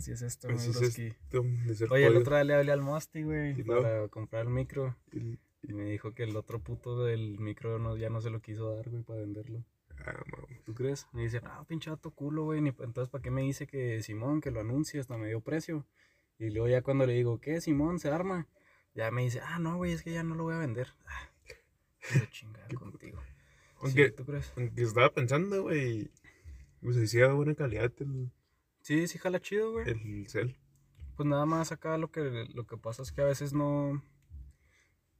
Así es esto, mi es esto Oye, el otro día le hablé al Mosti, güey, ¿Y luego? para comprar el micro. Y- Y me dijo que el otro puto del micro no, ya no se lo quiso dar, güey, para venderlo. Ah, mames. ¿Tú crees? Me dice, no, pinche vato culo, güey. Entonces, ¿para qué me dice que Simón, que lo anuncie? Hasta me dio precio. Y luego ya cuando le digo, ¿qué, Simón? ¿Se arma? Ya me dice, ah, no, güey, es que ya no lo voy a vender. Ah, chingar contigo. Aunque, Sí, ¿Tú crees? aunque estaba pensando, güey. Pues decía buena calidad el, Sí, sí, jala chido, güey. el cel. Pues nada más acá lo que, lo que pasa es que a veces no...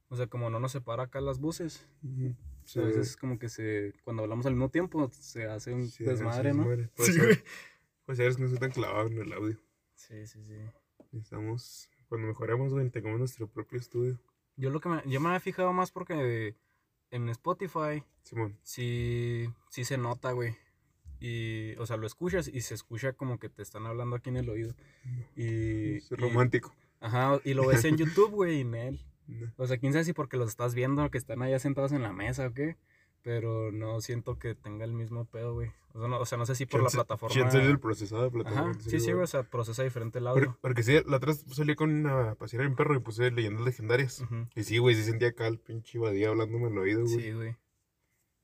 O sea, como no nos separa acá las voces. A veces es como que se... Cuando hablamos al mismo tiempo, se hace un Sí, desmadre, ¿no? Puede Sí, ser. güey. Pues eres que no soy tan clavado en el audio. Sí, sí, sí. Necesitamos, cuando mejoremos, güey, tengamos nuestro propio estudio. Yo lo que me, yo me había fijado más porque en Spotify Simón. sí, sí se nota, güey. Y, o sea, lo escuchas y se escucha como que te están hablando aquí en el oído. Y, Es y- romántico. ajá, y lo ves en YouTube, güey, en él. O sea, quién sabe si porque los estás viendo que están allá sentados en la mesa o qué. Pero no siento que tenga el mismo pedo, güey. O sea, no, o sea, no sé si por la plataforma. es el procesado de Ajá, plataforma. sí, sí, güey. O sea, procesa diferente el audio. Porque, porque sí, la otra salí con una pasear en perro y puse leyendas legendarias. Ujú. Y sí, güey, sí sentía acá el pinche Badía hablándome al oído, güey. Sí, güey.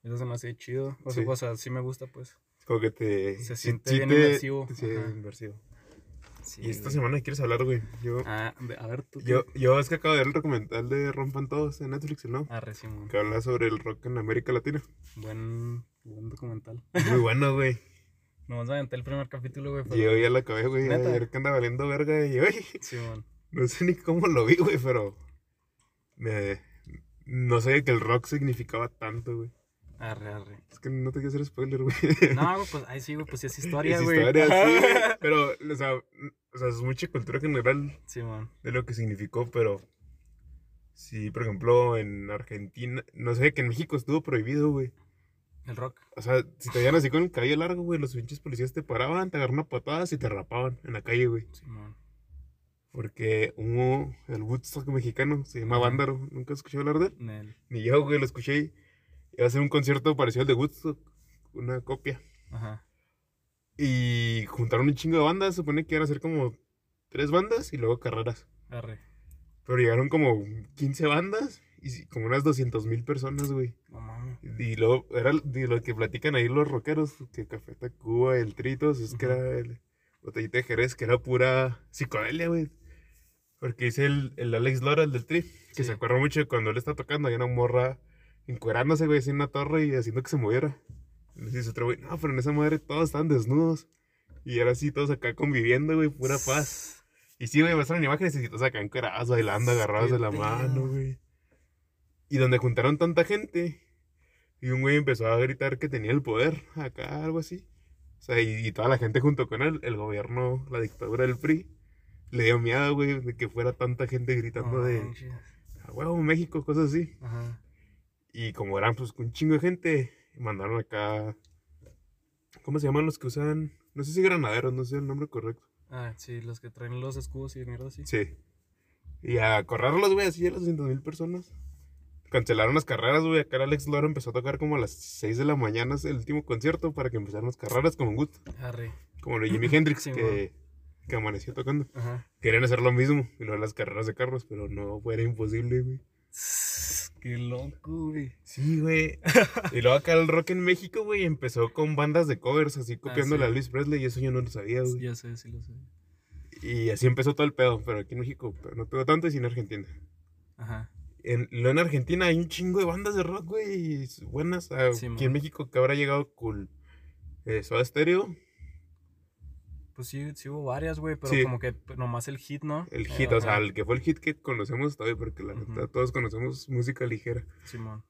Eso se me hace chido. O sea, Sí. o sea, sí me gusta, pues. Como que te... Se sí- siente sí bien te- inmersivo. Sí, inmersivo. Sí, y esta güey. semana quieres hablar, güey. Yo, Ah, a ver, tú. yo, yo es que acabo de ver el documental de Rompan Todos en Netflix, ¿no? Ah, Simón. Que habla sobre el rock en América Latina. Buen, buen documental. Muy bueno, güey. Nomás aventé el primer capítulo, güey. pero- Yo ya la acabé, güey. ¿Neta? Ayer que anda valiendo verga. Y, güey, Simón. no sé ni cómo lo vi, güey, pero... Me... No sabía que el rock significaba tanto, güey. Arre, arre. Es que no te quiero hacer spoiler, güey. No, güey, pues, ay, sí, güey, pues sí es historia, Es güey. historia, sí. Pero, o sea, o sea, es mucha cultura general Simón. de lo que significó, pero... Sí, por ejemplo, en Argentina... No sé, que en México estuvo prohibido, güey. El rock. O sea, si te veían así con el cabello largo, güey, los pinches policías te paraban, te agarraban patadas y te rapaban en la calle, güey. Simón. Porque hubo el Woodstock mexicano, se llama. Vándaro. ¿Nunca escuché hablar de él? Nel. Ni yo, güey, lo escuché iba a hacer un concierto parecido al de Woodstock, una copia. Ajá. Y juntaron un chingo de bandas, supone que iban a ser como tres bandas y luego carreras. Arre. Pero llegaron como 15 bandas y como unas 200 mil personas, güey. No mames. Y luego era de lo que platican ahí los rockeros, que Café Tacuba, el Tritos, es que era el Botellita de Jerez, que era pura psicodelia, güey. Porque dice el, el Alex Lora, el del Tri, que Sí. se acuerda mucho de cuando él está tocando, hay una morra encuerándose, güey, así en una torre y haciendo que se moviera. Dice otro güey, no, pero en esa madre todos estaban desnudos. Y era así, todos acá conviviendo, güey, pura paz. Y sí, güey, muestran imágenes y todos acá encuerados, bailando, agarrados de la mano, güey. Y donde juntaron tanta gente, y un güey empezó a gritar que tenía el poder, acá, algo así. O sea, y, y toda la gente junto con él, el gobierno, la dictadura del PRI, le dio miedo, güey, de que fuera tanta gente gritando de, a huevo, México, cosas así. Ajá. Y como eran, pues, un chingo de gente, mandaron acá, ¿cómo se llaman los que usan? No sé si granaderos, no sé el nombre correcto. Ah, sí, los que traen los escudos y mierda así. Sí. Y a correrlos, güey, así a las 200 mil personas. Cancelaron las carreras, güey. Acá Alex Lora empezó a tocar como a las 6 de la mañana el último concierto para que empezaran las carreras como un gusto. Arre. Como lo de Jimi Hendrix, Sí, que, que amaneció tocando. Ajá. Querían hacer lo mismo, y luego las carreras de carros, pero no, fue, era imposible, güey. Qué loco, güey. Sí, güey. y luego acá el rock en México, güey, empezó con bandas de covers, así copiándole sí. a Luis Presley, y eso yo no lo sabía, güey. Ya sé, sí lo sé. Y así empezó todo el pedo, pero aquí en México pero no pegó tanto y sí en Argentina. Ajá. En, luego en Argentina hay un chingo de bandas de rock, güey, buenas. Ah, Sí, aquí en. México que habrá llegado cool. Eh, Soda Stereo, Pues sí, sí hubo varias, güey, pero Sí. como que pues, nomás el hit, ¿no? el Eh, hit, o sea, ajá. el que fue el hit que conocemos todavía, porque la Ujú. neta todos conocemos música ligera. Simón.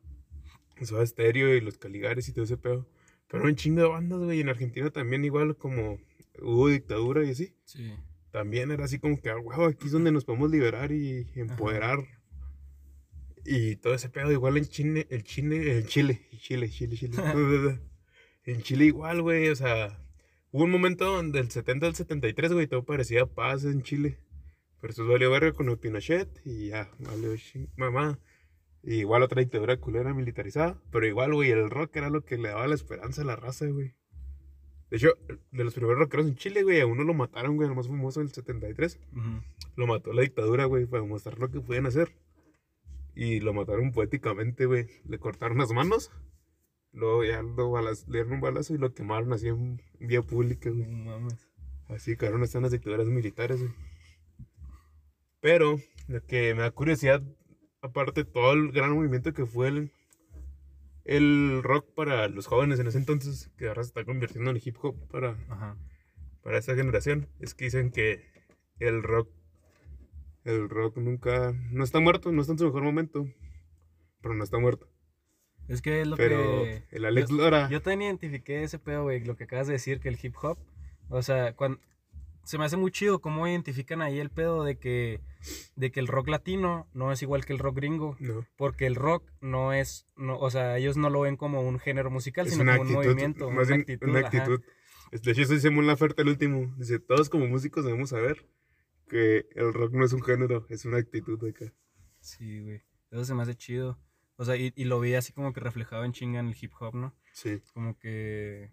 Soda Stereo y los Caligares y todo ese pedo. Pero un chingo de bandas, güey, en Argentina también igual como hubo dictadura y así. Sí. También era así como que, ah, huevo, aquí es donde nos podemos liberar y empoderar. Y todo ese pedo, igual en Chile, el Chile, el Chile, Chile, Chile, Chile. en Chile igual, güey, o sea, hubo un momento del 70 al 73, güey, todo parecía paz en Chile. Pero eso valió verga con el Pinochet y ya, valió mamá. Y igual otra dictadura culera militarizada. Pero igual, güey, el rock era lo que le daba la esperanza a la raza, güey. De hecho, de los primeros rockeros en Chile, güey, a uno lo mataron, güey, el más famoso del 73. Ujú. Lo mató la dictadura, güey, para mostrar lo que pueden hacer. Y lo mataron poéticamente, güey. Le cortaron las manos. Luego ya lo balaz- le dieron un balazo y lo quemaron así en vía pública, No güey. mames. Así quedaron están las dictaduras militares, güey. Pero lo que me da curiosidad, aparte de todo el gran movimiento que fue el, el rock para los jóvenes en ese entonces, que ahora se está convirtiendo en hip hop para, Ajá. para esta generación, es que dicen que el rock, el rock nunca, no está muerto, no está en su mejor momento, pero no está muerto. Es que es lo Pero que. el Alex yo- Lora, Yo también identifiqué ese pedo, güey, lo que acabas de decir, que el hip hop, o sea, cuando, se me hace muy chido cómo identifican ahí el pedo de que, de que el rock latino no es igual que el rock gringo, no, porque el rock no es, no, o sea, ellos no lo ven como un género musical, es sino como un actitud, movimiento, más una actitud. una actitud. De hecho, eso dice Mon Laferte el último. Dice, todos como músicos debemos saber que el rock no es un género, es una actitud acá. Sí, güey, eso se me hace chido. O sea, y, y lo vi así como que reflejado en chinga en el hip hop, ¿no? Sí. como que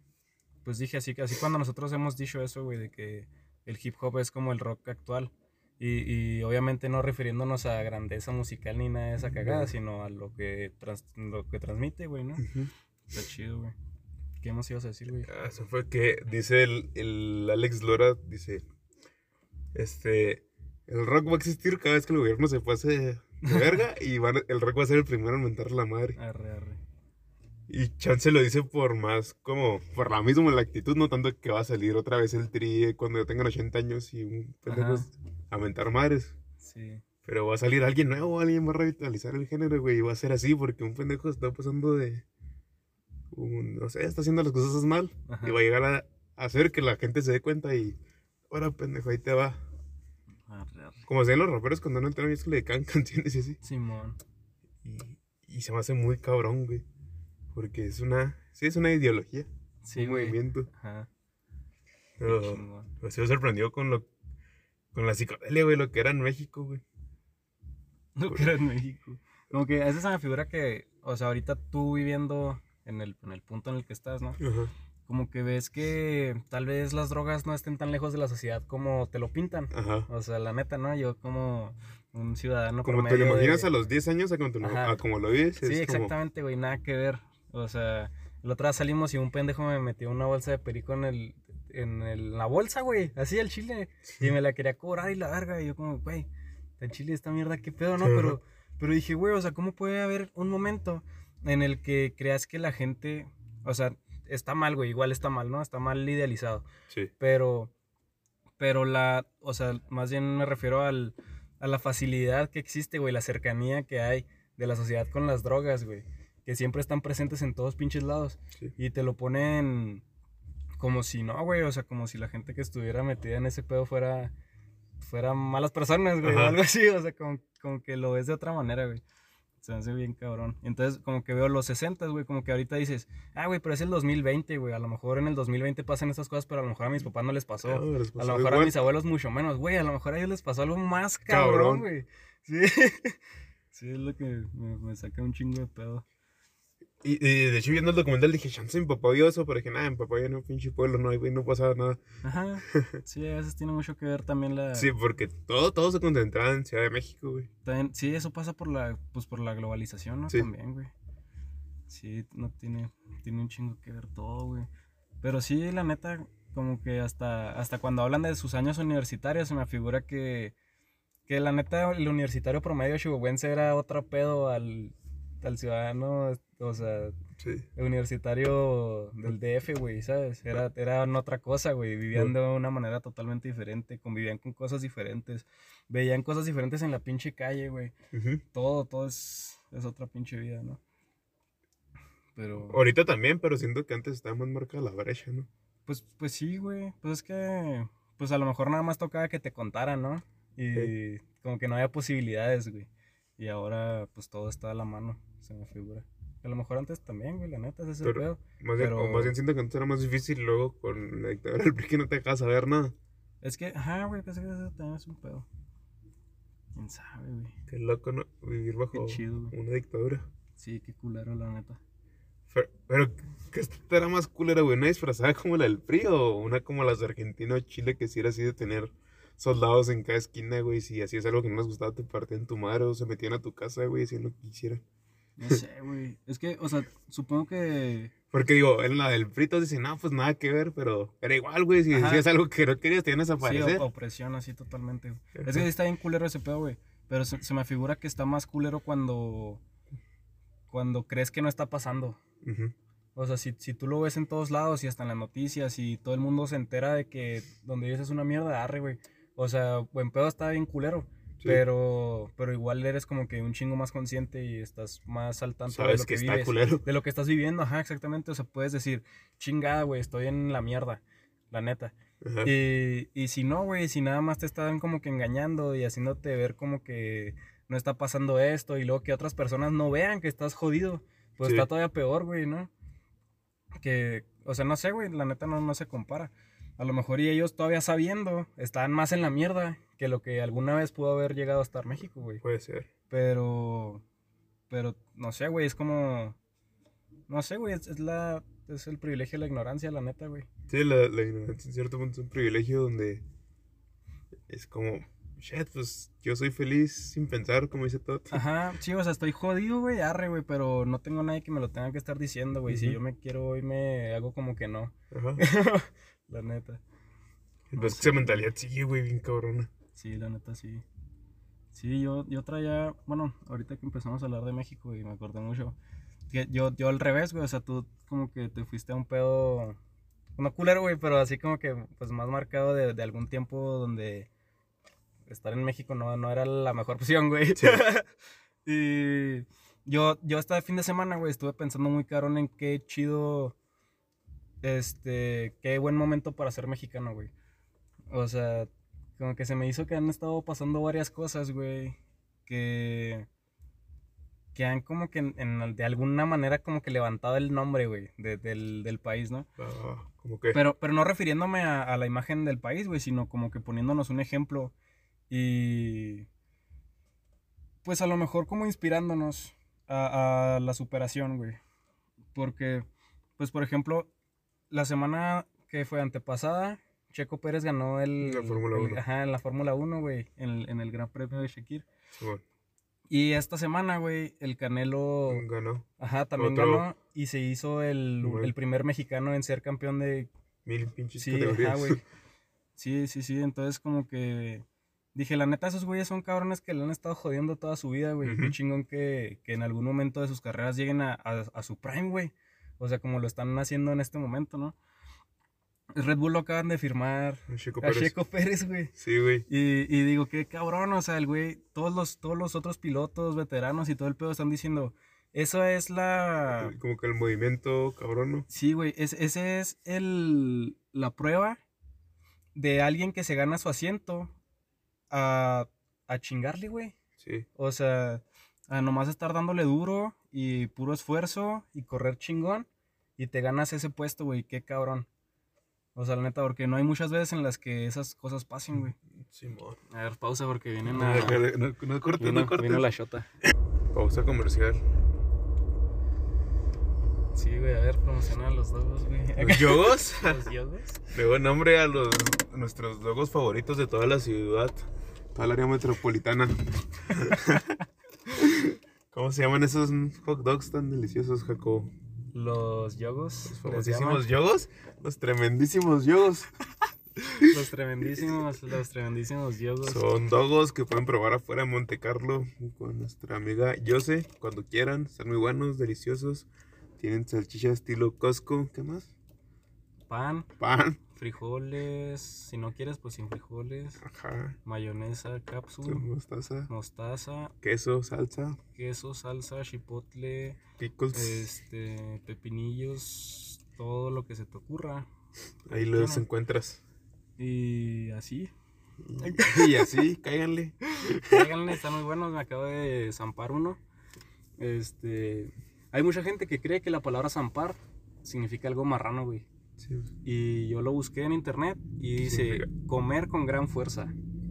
pues dije así así cuando nosotros hemos dicho eso güey de que el hip hop es como el rock actual y, y obviamente no refiriéndonos a grandeza musical ni nada de esa cagada No. sino a lo que trans- lo que transmite güey no Ujú. está chido güey qué más ibas a decir güey Ah, Eso fue que dice el, el Alex Lora, dice, este, el rock va a existir cada vez que el gobierno se pase de verga y van el rock va a ser el primero en mentar la madre. arre arre Y Chance lo dice por más, como, por la misma la actitud, no tanto que va a salir otra vez el tri cuando ya tengan 80 años y un pendejo a mentar madres. sí Pero va a salir alguien nuevo, alguien va a revitalizar el género, güey, y va a ser así porque un pendejo está pasando de, un- no sé, está haciendo las cosas mal Ajá. y va a llegar a hacer que la gente se dé cuenta y, ahora pendejo, ahí te va. Arre arre Como hacían los raperos cuando no entran y es que le dedicaban canciones y así. Simón Y, y se me hace muy cabrón, güey, porque es una, sí, es una ideología, sí un güey movimiento. ajá Pero pues, se sorprendió con lo, con la psicodelia, güey, lo que era en México, güey. lo que era en México como que esa es una figura que o sea ahorita tú viviendo en el, en el punto en el que estás no Ajá. Como que ves que tal vez las drogas no estén tan lejos de la sociedad como te lo pintan. Ajá. O sea, la neta, ¿no? Yo como un ciudadano Como te lo imaginas de- a los 10 años a como, lo- a como lo vives. Sí, exactamente, güey, nada que ver. O sea, el otro día salimos y un pendejo me metió una bolsa de perico en el en el- la bolsa, güey, así el chile y me la quería cobrar y la verga y yo como, güey, el chile esta mierda, qué pedo, ¿no? Pero pero dije, güey, o sea, ¿cómo puede haber un momento en el que creas que la gente, o sea, está mal, güey, igual está mal, ¿no? Está mal idealizado. Sí. pero pero la o sea más bien me refiero al, a la facilidad que existe güey la cercanía que hay de la sociedad con las drogas güey que siempre están presentes en todos pinches lados Sí. y te lo ponen como si no güey o sea como si la gente que estuviera metida en ese pedo fuera fuera malas personas güey o algo así o sea como, como que lo ves de otra manera güey se me hace bien cabrón. Entonces, como que veo los 60, güey, como que ahorita dices, ah, güey, pero es el 2020, güey. A lo mejor en el 2020 pasan estas cosas, pero a lo mejor a mis papás no les pasó. Les A lo mejor a mis abuelos mucho menos, güey. A lo mejor a ellos les pasó algo más cabrón, Cabrón. güey. Sí. sí, es lo que me, me saca un chingo de pedo. Y, y de hecho, viendo el documental dije, chance, mi papá vio eso, pero dije, nada, mi papá ya no pinche pueblo, no, güey, no pasaba nada. Ajá. Sí, a veces tiene mucho que ver también la. Sí, porque todo, todo se concentraba en Ciudad de México, güey. también- sí, eso pasa por la, pues por la globalización, ¿no? Sí. También, güey. Sí, no tiene, tiene un chingo que ver todo, güey. Pero sí, la neta, como que hasta, hasta cuando hablan de sus años universitarios, se me figura que, que la neta, el universitario promedio chihuahuense era otro pedo al, al ciudadano, o sea, Sí. el universitario del DF, güey, ¿sabes? Era, eran otra cosa, güey. Vivían de una manera totalmente diferente, convivían con cosas diferentes, veían cosas diferentes en la pinche calle, güey. Todo, todo es, es otra pinche vida, ¿no? Pero, Ahorita también, pero siento que antes estaba más marcada la brecha, ¿no? pues, pues sí, güey. Pues es que, pues a lo mejor nada más tocaba que te contaran, ¿no? Y como que no había posibilidades, güey. Y ahora, pues todo está a la mano, se me figura. A lo mejor antes también, güey, la neta, ese es el pedo. Más bien, o más bien siento que antes era más difícil luego con la dictadura del PRI que no te dejaba saber nada. Es que, ajá, güey, pensé que eso también es un pedo. ¿Quién sabe, güey? Qué loco, ¿no? Vivir bajo chido, una dictadura. Sí, qué culero, la neta. Pero, pero ¿qué estará más culera, güey? ¿Una disfrazada como la del PRI o una como las de Argentina o Chile que si era así de tener soldados en cada esquina, güey? Si así es algo que no les gustaba, te partían tu madre o se metían a tu casa, güey, si no quisieran. No sé, güey. Es que, o sea, supongo que. Porque digo, en la del PRI todos dicen, no, pues nada que ver, pero era igual, güey, si Ajá. decías algo que no querías, te iban a Sí, desaparecer. o- opresión así totalmente. güey. Es que sí está bien culero ese pedo, güey. Pero se, se me figura que está más culero cuando. Cuando crees que no está pasando. O sea, si, si tú lo ves en todos lados y hasta en las noticias y todo el mundo se entera de que donde vives es una mierda, arre, güey. O sea, buen pedo está bien culero. Sí. Pero, pero igual eres como que un chingo más consciente y estás más al tanto de Sabes lo que que, está vives. culero. De lo que estás viviendo, ajá, exactamente. O sea, puedes decir, chingada, güey, estoy en la mierda, la neta. Y, y si no, güey, si nada más te están como que engañando y haciéndote ver como que no está pasando esto y luego que otras personas no vean que estás jodido, pues Sí. está todavía peor, güey, ¿no? Que, o sea, no sé, güey, la neta no, no se compara. A lo mejor y ellos todavía sabiendo están más en la mierda que lo que alguna vez pudo haber llegado a estar México, güey. Puede ser. Pero, pero, no sé, güey, es como, no sé, güey, es, es la, es el privilegio de la ignorancia, la neta, güey. Sí, la, la ignorancia en cierto punto es un privilegio donde es como, shit, pues yo soy feliz sin pensar, como dice Todd. Ajá, sí, o sea, estoy jodido, güey, arre, güey, pero no tengo nadie que me lo tenga que estar diciendo, güey. Si Ujú. yo me quiero hoy, me hago como que no. Ajá. la neta. Pues sé. esa mentalidad sigue, güey, bien cabrona. Sí, la neta, sí. Sí, yo, yo traía, bueno, ahorita que empezamos a hablar de México y me acordé mucho. yo, yo al revés, güey, o sea, tú como que te fuiste a un pedo, no culero, güey, pero así como que, pues más marcado de, de algún tiempo donde estar en México no, no era la mejor opción, güey. Sí. y yo, yo este fin de semana, güey, estuve pensando muy cabrón en qué chido, este, qué buen momento para ser mexicano, güey. O sea, como que se me hizo que han estado pasando varias cosas, güey, que que han como que en- en- de alguna manera como que levantado el nombre, güey, de- del, del país, ¿no? Ah, como que. Pero, pero no refiriéndome a, a la imagen del país, güey, sino como que poniéndonos un ejemplo y pues a lo mejor como inspirándonos a, a la superación, güey. Porque, pues por ejemplo, la semana que fue antepasada, Checo Pérez ganó el... La Fórmula el- 1. Ajá, en la Fórmula 1, güey, en, el- en el Gran Premio de Shakir. Y esta semana, güey, el Canelo... ganó Ajá, también Otro- ganó y se hizo el, Bueno. el primer mexicano en ser campeón de mil pinches Sí, categorías. ajá, güey. Sí, sí, sí. Entonces, como que dije, la neta, esos güeyes son cabrones que le han estado jodiendo toda su vida, güey. Qué chingón que, que en algún momento de sus carreras lleguen a, a- a su prime, güey. O sea, como lo están haciendo en este momento, ¿no? Red Bull lo acaban de firmar Checo a Pérez. Checo Pérez, güey. Sí, güey. Y, y digo, qué cabrón, o sea, el güey, todos los, todos los otros pilotos, veteranos y todo el pedo están diciendo, eso es la... Como que el movimiento cabrón, ¿no? Sí, güey, es, ese es el, la prueba de alguien que se gana su asiento a, a chingarle, güey. Sí. O sea, a nomás estar dándole duro y puro esfuerzo y correr chingón y te ganas ese puesto, güey, qué cabrón. O sea, la neta, porque no hay muchas veces en las que esas cosas pasen, güey. Simón. A ver, pausa porque vienen No, déjale, no, no cortes, no cortes. la shota. Pausa comercial. Sí, güey, a ver, promociona los dogos, güey. ¿Los yogos? ¿Los yogos? Luego nombre a los a nuestros logos favoritos de toda la ciudad, toda la área metropolitana. ¿Cómo se llaman esos hot dogs tan deliciosos, Jacob? Los yogos. Los famosísimos yogos, los tremendísimos yogos. Los tremendísimos, los tremendísimos yogos. Son dogos que pueden probar afuera en Monte Carlo con nuestra amiga Yose cuando quieran. Están muy buenos, deliciosos. Tienen salchicha estilo Costco. ¿Qué más? Pan, Pan. Frijoles. Si no quieres, pues sin frijoles. Ajá. Mayonesa, Su cápsula, mostaza. mostaza, Queso, salsa. queso, salsa, chipotle, Pickles. este, pepinillos, todo lo que se te ocurra. Ahí los encuentras. Y así. Y así, cáiganle. Cáiganle, están muy buenos. Me acabo de zampar uno. Este. Hay mucha gente que cree que la palabra zampar significa algo marrano, güey. Sí, Y yo lo busqué en internet y dice comer con gran fuerza.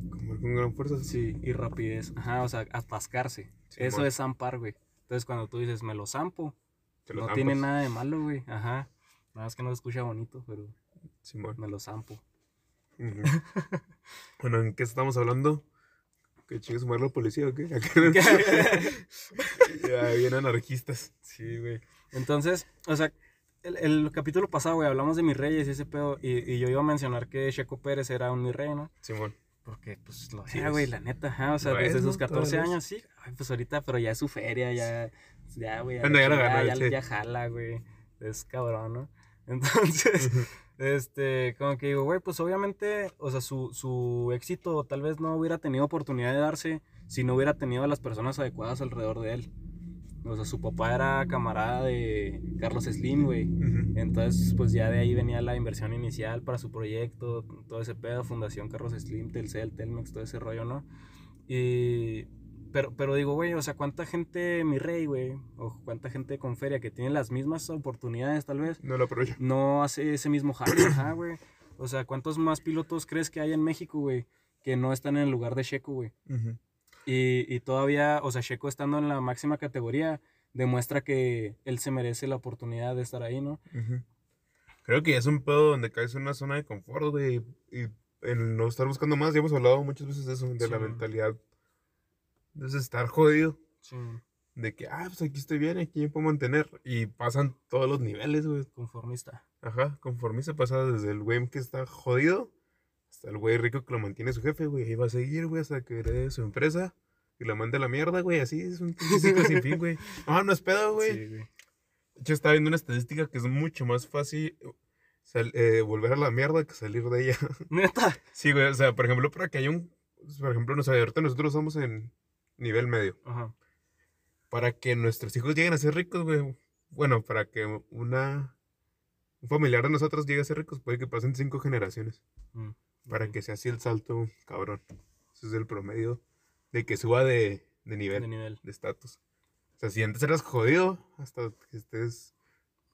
comer con gran fuerza. Sí, y rapidez. Ajá, o sea, atascarse. Sí, Eso es zampar, güey. Entonces cuando tú dices me lo zampo, no tiene nada de malo, güey. Ajá. Nada más que no se escucha bonito, pero me lo zampo. Bueno, ¿en qué estamos hablando? ¿Que chingue su madre la policía o qué? ya, bien anarquistas. Sí, güey. Entonces, o sea, el, el capítulo pasado, güey, hablamos de mis reyes y ese pedo. Y, y yo iba a mencionar que Checo Pérez era un mi rey, ¿no? Simón. Porque, pues, lo Sí era, güey, la neta, ajá. O sea, desde es, sus ¿no? 14 Todavía es. años, sí. Ay, pues ahorita, pero ya es su feria, ya, ya, güey. Ya ya, sí. ya jala, güey. Es cabrón, ¿no? Entonces, este, como que digo, güey, pues obviamente, o sea, su, su éxito tal vez no hubiera tenido oportunidad de darse si no hubiera tenido a las personas adecuadas alrededor de él. O sea, su papá era camarada de Carlos Slim, güey. Entonces, pues ya de ahí venía la inversión inicial para su proyecto, todo ese pedo, Fundación Carlos Slim, Telcel, Telmex, todo ese rollo, ¿no? Y... Pero, pero digo, güey, o sea, ¿cuánta gente, mi rey, güey? O cuánta gente con feria que tiene las mismas oportunidades, tal vez, No lo aprovecho. no hace ese mismo jale, ajá, güey. O sea, ¿cuántos más pilotos crees que hay en México, güey? Que no están en el lugar de Checo, güey. Ujú. Y, y todavía, o sea, Checo estando en la máxima categoría, demuestra que él se merece la oportunidad de estar ahí, ¿no? Creo que es un pedo donde caes en una zona de confort, güey. Y el no estar buscando más, ya hemos hablado muchas veces de eso, de la Sí. mentalidad. De estar jodido. Sí, De que, ah, pues aquí estoy bien, aquí me puedo mantener. Y pasan todos los niveles, güey. conformista. Ajá, conforme se pasa desde el güey que está jodido hasta el güey rico que lo mantiene su jefe, güey. Ahí va a seguir, güey, hasta que herede su empresa y lo mande a la mierda, güey. Así es un ciclo sin fin, güey. No, no es pedo, güey. Sí, güey. De hecho, estaba viendo una estadística que es mucho más fácil sal- eh, volver a la mierda que salir de ella. Neta. sí, güey, o sea, por ejemplo, para que haya un. Por ejemplo, no sé, ahorita nosotros estamos en nivel medio. Ajá. Para que nuestros hijos lleguen a ser ricos, güey. Bueno, para que una. Un familiar de nosotros llegue a ser ricos, puede que pasen cinco generaciones. Mm, Para que sea así el salto, cabrón. Ese es el promedio de que suba de, de nivel, De nivel. de estatus. O sea, si antes eras jodido, hasta que estés.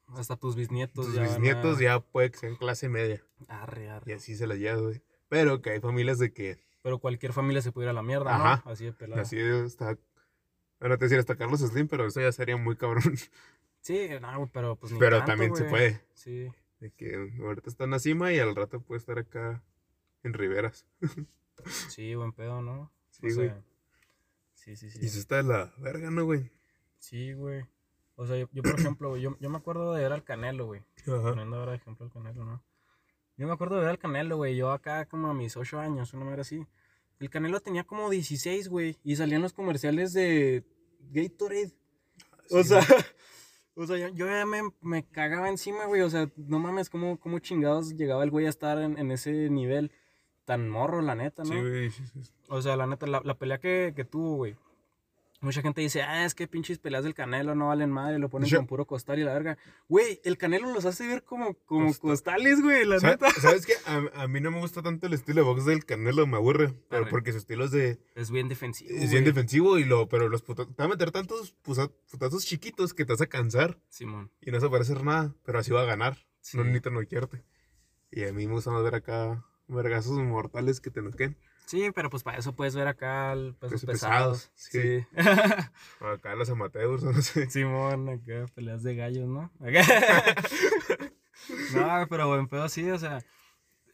Hasta tus bisnietos Tus ya. van bisnietos a- ya puede que sean clase media. Arre, Y arre. así se la lleva, güey. Pero que hay familias de que Pero cualquier familia se puede ir a la mierda, Ajá. ¿no? Así de pelada. así está. Bueno, te decía hasta Carlos Slim, pero eso ya sería muy cabrón. Sí, no, pero pues ni pero tanto, también se güey. puede. Sí. De que ahorita está en la cima y al rato puede estar acá en Riberas. Sí, buen pedo, ¿no? Sí, O güey. sea, Sí, sí, sí. Y eso está de la verga, ¿no, güey? Sí, güey. O sea, yo, yo, por ejemplo, güey, yo, yo me acuerdo de ver al Canelo, güey. Ajá. Poniendo ahora de ejemplo al Canelo, ¿no? Yo me acuerdo de ver al Canelo, güey. Yo acá como a mis 8 años, una manera así. El Canelo tenía como 16, güey. Y salían los comerciales de Gatorade. O Sí, sea, o sea, yo, yo ya me, me cagaba encima, güey. O sea, no mames, cómo, cómo chingados llegaba el güey a estar en, en ese nivel tan morro, la neta, ¿no? Sí, güey. sí, sí. O sea, la neta, la, la pelea que, que tuvo, güey. Mucha gente dice, ah, es que pinches peleas del Canelo no valen madre, lo ponen Yo- con puro costal y la verga. Güey, el Canelo los hace ver como, como Costal. costales, güey, la neta. ¿Sabes qué? A, a mí no me gusta tanto el estilo de box del Canelo, me aburre. Pero Arre. porque su estilo es de. Es bien defensivo. Es bien güey. defensivo y lo. Pero los puta- Te va a meter tantos putazos chiquitos que te vas a cansar Simón. y no se puede hacer nada. Pero así va a ganar. Sí. No necesita noquearte. Y a mí me gusta más ver acá vergazos mortales que te noqueen. Sí, pero pues para eso puedes ver acá el pesos Pesos pesados. pesados, sí. Acá los amateurs, no sé. Simón, acá peleas de gallos, ¿no? No, pero buen pedo sí, o sea,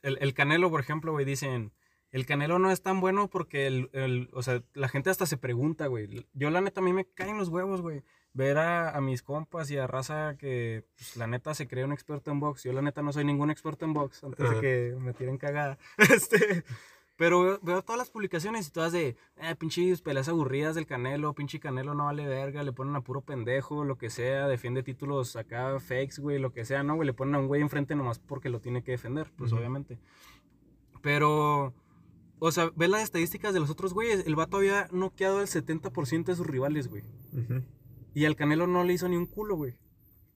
el, el Canelo, por ejemplo, güey, dicen, el Canelo no es tan bueno porque, el, el- o sea, la gente hasta se pregunta, güey. Yo la neta, a mí me caen los huevos, güey. Ver a, a mis compas y a raza que, pues, la neta, se cree un experto en box. Yo la neta no soy ningún experto en box, antes de que me tiren cagada. Este... Pero veo, veo todas las publicaciones y todas de, eh, pinches peleas aburridas del Canelo, pinche Canelo no vale verga, le ponen a puro pendejo, lo que sea, defiende títulos acá fakes, güey, lo que sea, ¿no, güey? Le ponen a un güey enfrente nomás porque lo tiene que defender, pues Ujú. obviamente. Pero, o sea, ve las estadísticas de los otros güeyes, el vato había noqueado el 70% de sus rivales, güey. Ujú. Y al Canelo no le hizo ni un culo, güey.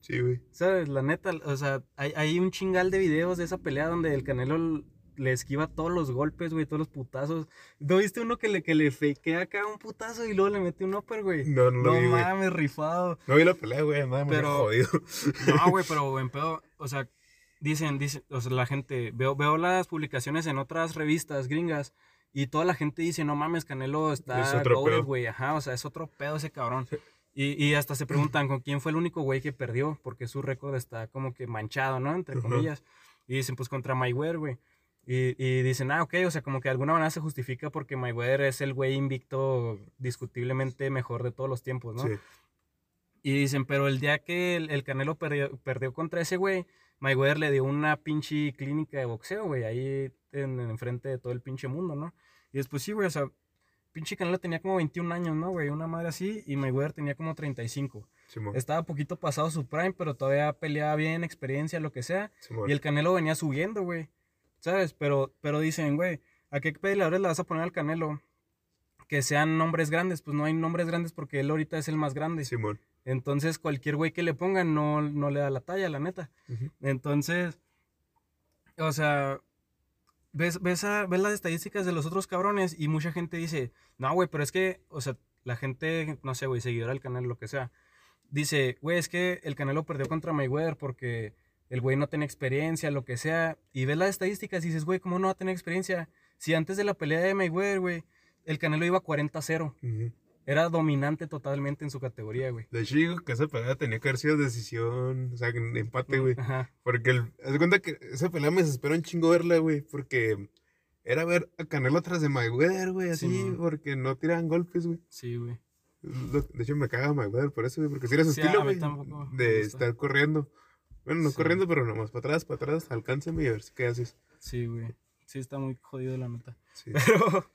Sí, güey. ¿Sabes? La neta, o sea, hay, hay un chingal de videos de esa pelea donde el Canelo le esquiva todos los golpes, güey, todos los putazos. ¿No viste uno que le, que le fakea acá un putazo y luego le mete un upper, güey? No, no No güey. mames, rifado. No vi la pelea, güey. Nada más jodido. No, güey, pero en pedo, o sea, dicen, dicen, o sea, la gente, veo, veo las publicaciones en otras revistas gringas y toda la gente dice, no mames, Canelo está Es güey, ajá, o sea, es otro pedo ese cabrón. Y, y hasta se preguntan con quién fue el único güey que perdió, porque su récord está como que manchado, ¿no? Entre comillas. Y dicen, pues contra Mayweather, güey. Y, y dicen, ah, ok, o sea, como que de alguna manera se justifica porque Mayweather es el güey invicto discutiblemente mejor de todos los tiempos, ¿no? Sí. Y dicen, pero el día que el, el Canelo perdió, perdió contra ese güey, Mayweather le dio una pinche clínica de boxeo, güey, ahí en, en frente de todo el pinche mundo, ¿no? Y después sí, güey, o sea, pinche Canelo tenía como 21 años, ¿no, güey? Una madre así, y Mayweather tenía como 35. Simón. Estaba poquito pasado su prime, pero todavía peleaba bien, experiencia, lo que sea. Simón. Y el Canelo venía subiendo, güey. ¿Sabes? Pero, pero dicen, güey, ¿a qué peleadores le vas a poner al Canelo? Que sean nombres grandes. Pues no hay nombres grandes porque él ahorita es el más grande. Simón. Entonces, cualquier güey que le pongan no, no le da la talla, la neta. Entonces, o sea, ves, ves, a- ves las estadísticas de los otros cabrones y mucha gente dice, no, güey, pero es que, o sea, la gente, no sé, güey, seguidora del canal, lo que sea, dice, güey, es que el Canelo perdió contra Mayweather porque el güey no tiene experiencia, lo que sea, y ves las estadísticas y dices, güey, ¿cómo no va a tener experiencia? Si antes de la pelea de Mayweather, güey, el Canelo iba 40-0, Ujú. Era dominante totalmente en su categoría, güey. De hecho, digo que esa pelea tenía que haber sido decisión, o sea, en- empate, güey. Ajá. Porque, el, haz de cuenta que esa pelea me desesperó un chingo verla, güey, porque era ver a Canelo tras de Mayweather, güey, así, porque no tiraban golpes, güey. Sí, güey. De hecho, me caga Mayweather por eso, güey, porque si era su Sí, estilo, güey, de estar corriendo. Bueno, no Sí. corriendo, pero nomás para atrás, para atrás, alcánzame y a ver qué haces. Sí, güey. Sí, está muy jodido, la neta. Sí. Pero,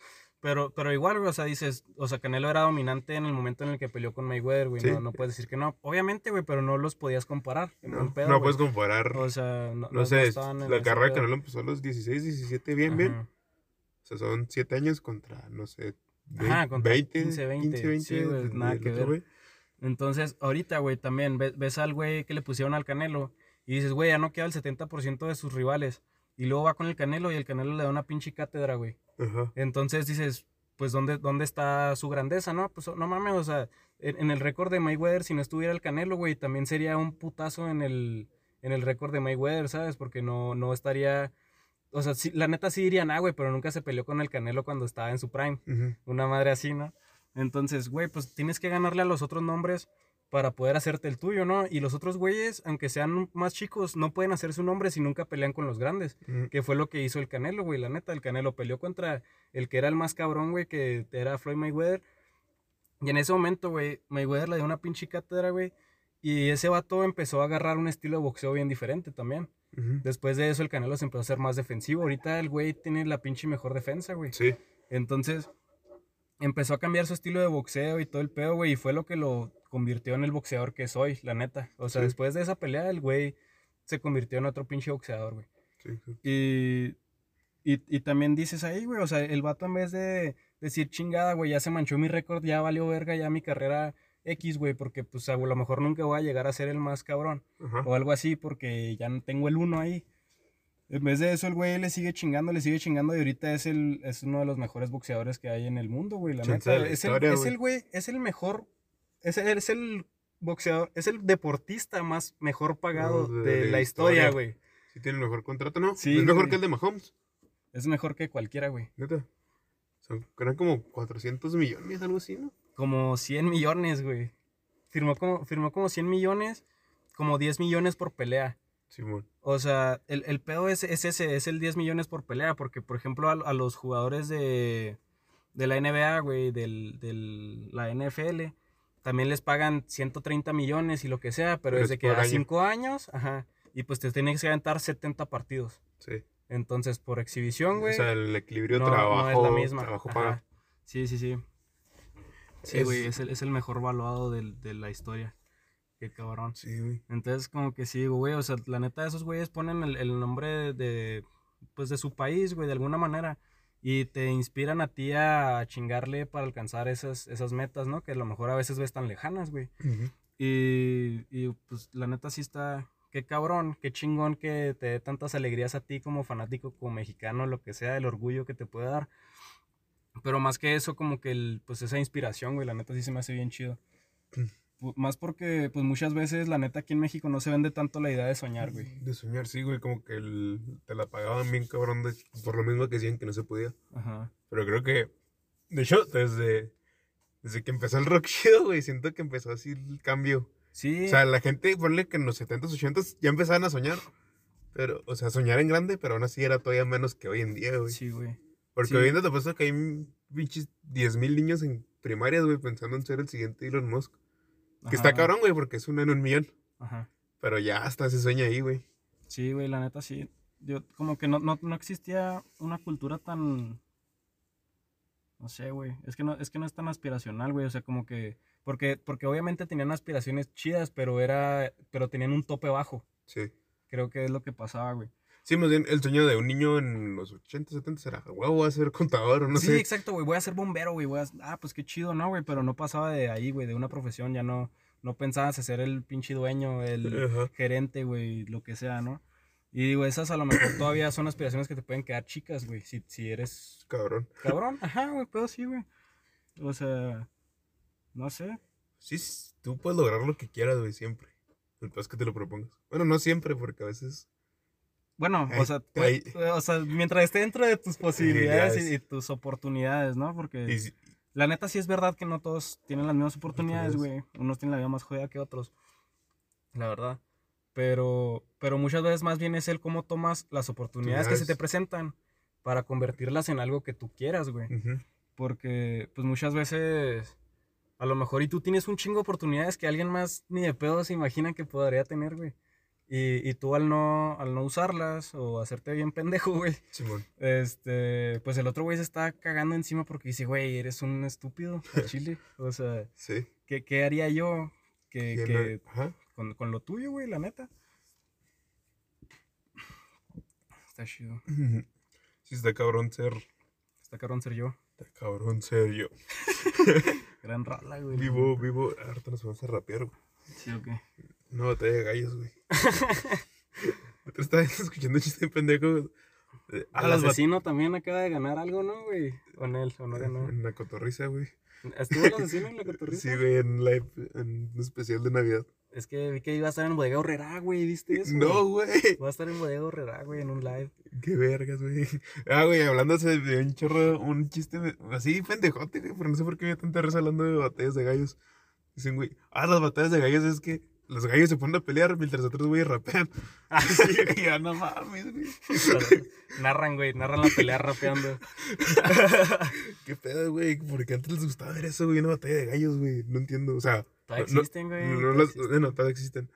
pero, pero igual, güey, o sea, dices, o sea, Canelo era dominante en el momento en el que peleó con Mayweather, güey. Sí. No, no puedes decir que no. Obviamente, güey, pero no los podías comparar. No, pedo, no puedes comparar, O sea, no, no sé, la carrera de. Canelo empezó a los 16, 17, bien, bien. Ajá. O sea, son 7 años contra, no sé, Ajá, contra 20, 15, 20, sí, güey, nada del que otro ver. güey. Entonces, ahorita, güey, también ves, ves al güey que le pusieron al Canelo y dices, güey, ya no queda el 70% de sus rivales. Y luego va con el Canelo y el Canelo le da una pinche cátedra, güey. Ajá. Entonces dices, pues, ¿dónde, ¿dónde está su grandeza, no? Pues, no mames, o sea, en, en el récord de Mayweather, si no estuviera el Canelo, güey, también sería un putazo en el, en el récord de Mayweather, ¿sabes? Porque no, no estaría... O sea, sí, la neta sí dirían, ah, güey, pero nunca se peleó con el Canelo cuando estaba en su prime. Una madre así, ¿no? Entonces, güey, pues tienes que ganarle a los otros nombres para poder hacerte el tuyo, ¿no? Y los otros güeyes, aunque sean más chicos, no pueden hacer su nombre si nunca pelean con los grandes. Ujú. Que fue lo que hizo el Canelo, güey. La neta, el Canelo peleó contra el que era el más cabrón, güey, que era Floyd Mayweather. Y en ese momento, güey, Mayweather le dio una pinche cátedra, güey. Y ese vato empezó a agarrar un estilo de boxeo bien diferente también. Después de eso, el Canelo se empezó a hacer más defensivo. Ahorita el güey tiene la pinche mejor defensa, güey. Sí. Entonces, empezó a cambiar su estilo de boxeo y todo el pedo, güey, y fue lo que lo convirtió en el boxeador que soy, la neta. O sea, Sí. después de esa pelea, el güey se convirtió en otro pinche boxeador, güey. sí, sí. Y, y, y también dices ahí, güey, o sea, el vato en vez de decir chingada, güey, ya se manchó mi récord, ya valió verga, ya mi carrera X, güey, porque pues a lo mejor nunca voy a llegar a ser el más cabrón Ajá. o algo así porque ya no tengo el uno ahí. En vez de eso, el güey le sigue chingando, le sigue chingando y ahorita es el es uno de los mejores boxeadores que hay en el mundo, güey, la neta. Es el, es el güey, es el mejor, es el, es el boxeador, es el deportista más mejor pagado No, de, la historia, güey. Sí tiene el mejor contrato, ¿no? Sí, Es mejor güey. que el de Mahomes, Es mejor que cualquiera, güey. neta. Son, eran como 400 millones, algo así, ¿no? Como 100 millones, güey. Firmó como, firmó como 100 millones, como 10 millones por pelea. Simón. O sea, el, el pedo es, es ese, es el 10 millones por pelea, porque por ejemplo a, a los jugadores de, de la NBA, güey, del, del, la NFL, también les pagan 130 millones y lo que sea, pero Pero es de que a año. 5 años, ajá, y pues te tienen que aventar 70 partidos. Sí. Entonces, por exhibición, güey, O sea, el equilibrio no, trabajo, no es la misma. trabajo paga. Sí, sí, sí. Sí, güey, es el, es el mejor valuado del- de la historia. Qué cabrón. Sí, güey. Entonces, como que sí, güey, o sea, la neta, esos güeyes ponen el, el nombre de, de, pues, de su país, güey, de alguna manera. Y te inspiran a ti a chingarle para alcanzar esas, esas metas, ¿no? Que a lo mejor a veces ves tan lejanas, güey. Y, y, pues la neta sí está, qué cabrón, qué chingón que te dé tantas alegrías a ti como fanático, como mexicano, lo que sea, el orgullo que te puede dar. Pero más que eso, como que el, pues esa inspiración, güey, la neta sí se me hace bien chido. Más porque, pues muchas veces, la neta, aquí en México no se vende tanto la idea de soñar, güey. De soñar, sí, güey, como que el- te la pagaban bien cabrón de- por lo mismo que decían que no se podía. Ajá. Pero creo que, de hecho, desde, Desde que empezó el rock chido, güey, siento que empezó así el cambio. Sí. O sea, la gente, ponle que en los 70s, 80s ya empezaban a soñar. Pero, o sea, soñar en grande, pero aún así era todavía menos que hoy en día, güey. sí, güey. Porque sí. hoy en día te pasa que hay pinches 10.000 niños en primarias, güey, pensando en ser el siguiente Elon Musk. Que está cabrón, güey, porque es uno en un millón. Ajá. Pero ya hasta se sueña ahí, güey. Sí, güey, la neta sí. Yo como que no, no, no existía una cultura tan... No sé, güey. Es que no, es que no es tan aspiracional, güey. O sea, como que... Porque, porque obviamente tenían aspiraciones chidas, pero era... Pero tenían un tope bajo. Sí. Creo que es lo que pasaba, güey. Sí, más bien el sueño de un niño en los 80, 70 será, huevo, voy a ser contador o no sí, sé. exacto, güey. Voy a ser bombero, güey. Voy a... Ah, pues qué chido, ¿no, güey? Pero no pasaba de ahí, güey. De una profesión. Ya no... No pensabas en ser el pinche dueño, el Ajá. gerente, güey, lo que sea, ¿no? Y digo, esas a lo mejor todavía son aspiraciones que te pueden quedar chicas, güey. Si, si eres Cabrón. Cabrón, ajá, güey, pero sí, güey. O sea, no sé. Sí, sí, tú puedes lograr lo que quieras, güey, siempre. El peor es que te lo propongas. Bueno, no siempre, porque a veces. Bueno, o sea, o sea, mientras esté dentro de tus posibilidades es. y, y tus oportunidades, ¿no? Porque si- la neta sí es verdad que no todos tienen las mismas oportunidades, güey. Unos tienen la vida más jodida que otros. La verdad. Pero, pero muchas veces más bien es el cómo tomas las oportunidades que se te presentan para convertirlas en algo que tú quieras, güey. Porque, pues muchas veces, a lo mejor y tú tienes un chingo de oportunidades que alguien más ni de pedo se imagina que podría tener, güey. Y, y tú al no, al no usarlas o hacerte bien pendejo, güey, Simón. este, pues el otro güey se está cagando encima porque dice, güey, eres un estúpido al chile. O sea, Sí. ¿qué, qué haría yo que, que con, con lo tuyo, güey, la neta? Está chido. Sí, está cabrón ser. Está cabrón ser yo. Está cabrón ser yo. Gran rola, güey. Vivo, vivo. Ahorita nos vamos a rapear, güey. Sí, o Una batalla de gallos, güey. Otra estaba escuchando un chiste de pendejo. de- Ah, el asesino también acaba de ganar algo, ¿no, güey? Con él, o no ganó. En la cotorriza, güey. ¿Estuvo el asesino en la cotorrisa? Sí, güey, en live, en un especial de Navidad. Es que vi que iba a estar en Bodega Horrera, güey, ¿viste eso? No, güey. Va a estar en Bodega Horrera, güey, en un live. Qué vergas, güey. Ah, güey, hablando de un chorro, un chiste así pendejote, güey, pero no sé por qué dio tanta risa hablando de batallas de gallos. Dicen, güey, ah, las batallas de gallos es que los gallos se ponen a pelear mientras otros güeyes rapean. Ah, sí, güey, ya no mames, güey. narran, güey, narran la pelea rapeando. Qué pedo, güey, porque antes les gustaba ver eso, güey, una batalla de gallos, güey. No entiendo, o sea. Todavía no- existen, güey. No, no las, existen. bueno, todavía existen.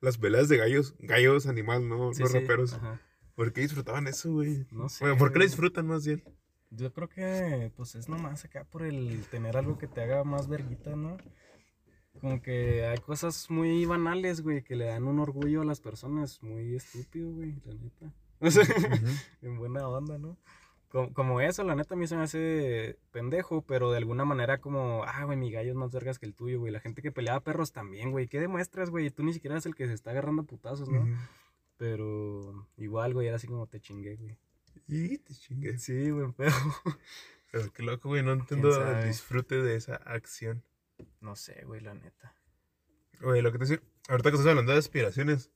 Las peleas de gallos, gallos animal, no, Sí, no sí, raperos. ajá. ¿Por qué disfrutaban eso, güey? No sé. Bueno, ¿por qué lo disfrutan más bien? Yo creo que, pues, es nomás acá por el tener algo que te haga más verguita, ¿no? Como que hay cosas muy banales, güey, que le dan un orgullo a las personas muy estúpido, güey, la neta. O sea, en buena onda, ¿no? Como, como eso, la neta, a mí se me hace pendejo, pero de alguna manera como, ah, güey, mi gallo es más vergas que el tuyo, güey. La gente que peleaba perros también, güey. ¿Qué demuestras, güey? Tú ni siquiera eres el que se está agarrando putazos, ¿no? Pero igual, güey, era así como te chingué, güey. Y te chingues. Sí, güey, pero Pero qué loco, güey, no entiendo el disfrute de esa acción. No sé, güey, la neta. Güey, lo que te decía, ahorita que estás hablando de aspiraciones,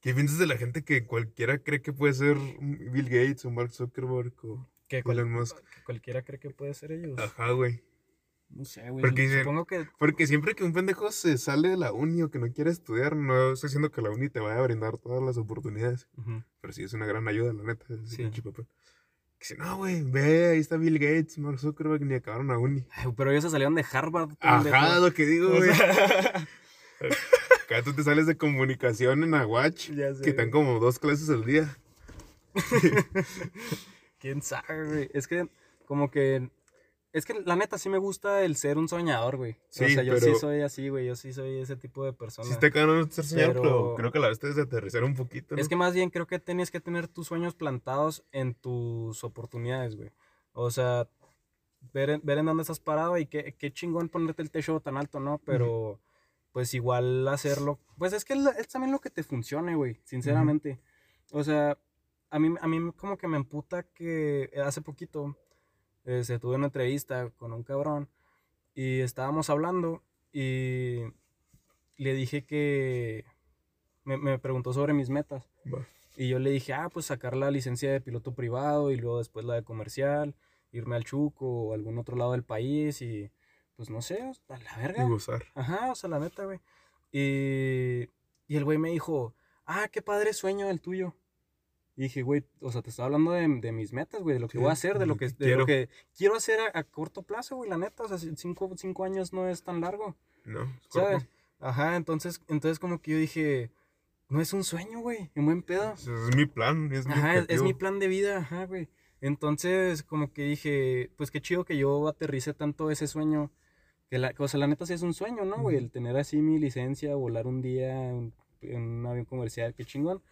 ¿qué piensas de la gente que cualquiera cree que puede ser Bill Gates o Mark Zuckerberg o Que, cual- Elon Musk? que cualquiera cree que puede ser ellos. Ajá, güey. No sé, güey. Porque Supongo que Porque siempre que un pendejo se sale de la uni o que no quiere estudiar, no estoy diciendo que la uni te vaya a brindar todas las oportunidades. Pero sí es una gran ayuda, la neta. Sí. papel. Que dice, no, güey, ve, ahí está Bill Gates, Mark Zuckerberg, ni acabaron a uni. Ay, Pero ellos se salieron de Harvard. Ajá, lo que digo, O güey. sea, Acá tú te sales de comunicación en Aguach, que están como dos clases al día. Quién sabe, güey. Es que, como que. Es que la neta sí me gusta el ser un soñador, güey. o Sí, sea, yo sí soy así, güey. Yo sí soy ese tipo de persona. Sí está cabrón ser señor, pero... Pero- creo que la vez te debes de aterrizar un poquito, ¿no? Es que más bien creo que tienes que tener tus sueños plantados en tus oportunidades, güey. O sea, ver en, ver en dónde estás parado y qué, qué chingón ponerte el techo tan alto, ¿no? Pero, pues igual hacerlo. Pues es que es también lo que te funcione, güey, sinceramente. O sea, a mí, a mí como que me emputa que hace poquito eh, se tuve una entrevista con un cabrón y estábamos hablando y le dije que me, me preguntó sobre mis metas. Y yo le dije, ah, pues sacar la licencia de piloto privado y luego después la de comercial, irme al Chuco o algún otro lado del país y pues no sé, a la Y verga. gozar. Ajá, o sea, la neta, güey. Y, y el güey me dijo, ah, qué padre sueño el tuyo. Y dije, güey, o sea, te estaba hablando de, de mis metas, güey, de lo que Sí, voy a hacer, de lo lo que, de lo quiero. que quiero hacer a, a corto plazo, güey, la neta. O sea, cinco, cinco años no es tan largo, No, es ¿sabes? corto. Ajá, entonces, entonces como que yo dije, no es un sueño, güey, en buen pedo. Ese Es mi plan, es mi Ajá, es, es mi plan de vida, ajá, güey. Entonces, como que dije, pues qué chido que yo aterrice tanto ese sueño. Que la, o sea, la neta sí es un sueño, ¿no, güey? El tener así mi licencia, volar un día en, en un avión comercial, qué chingón.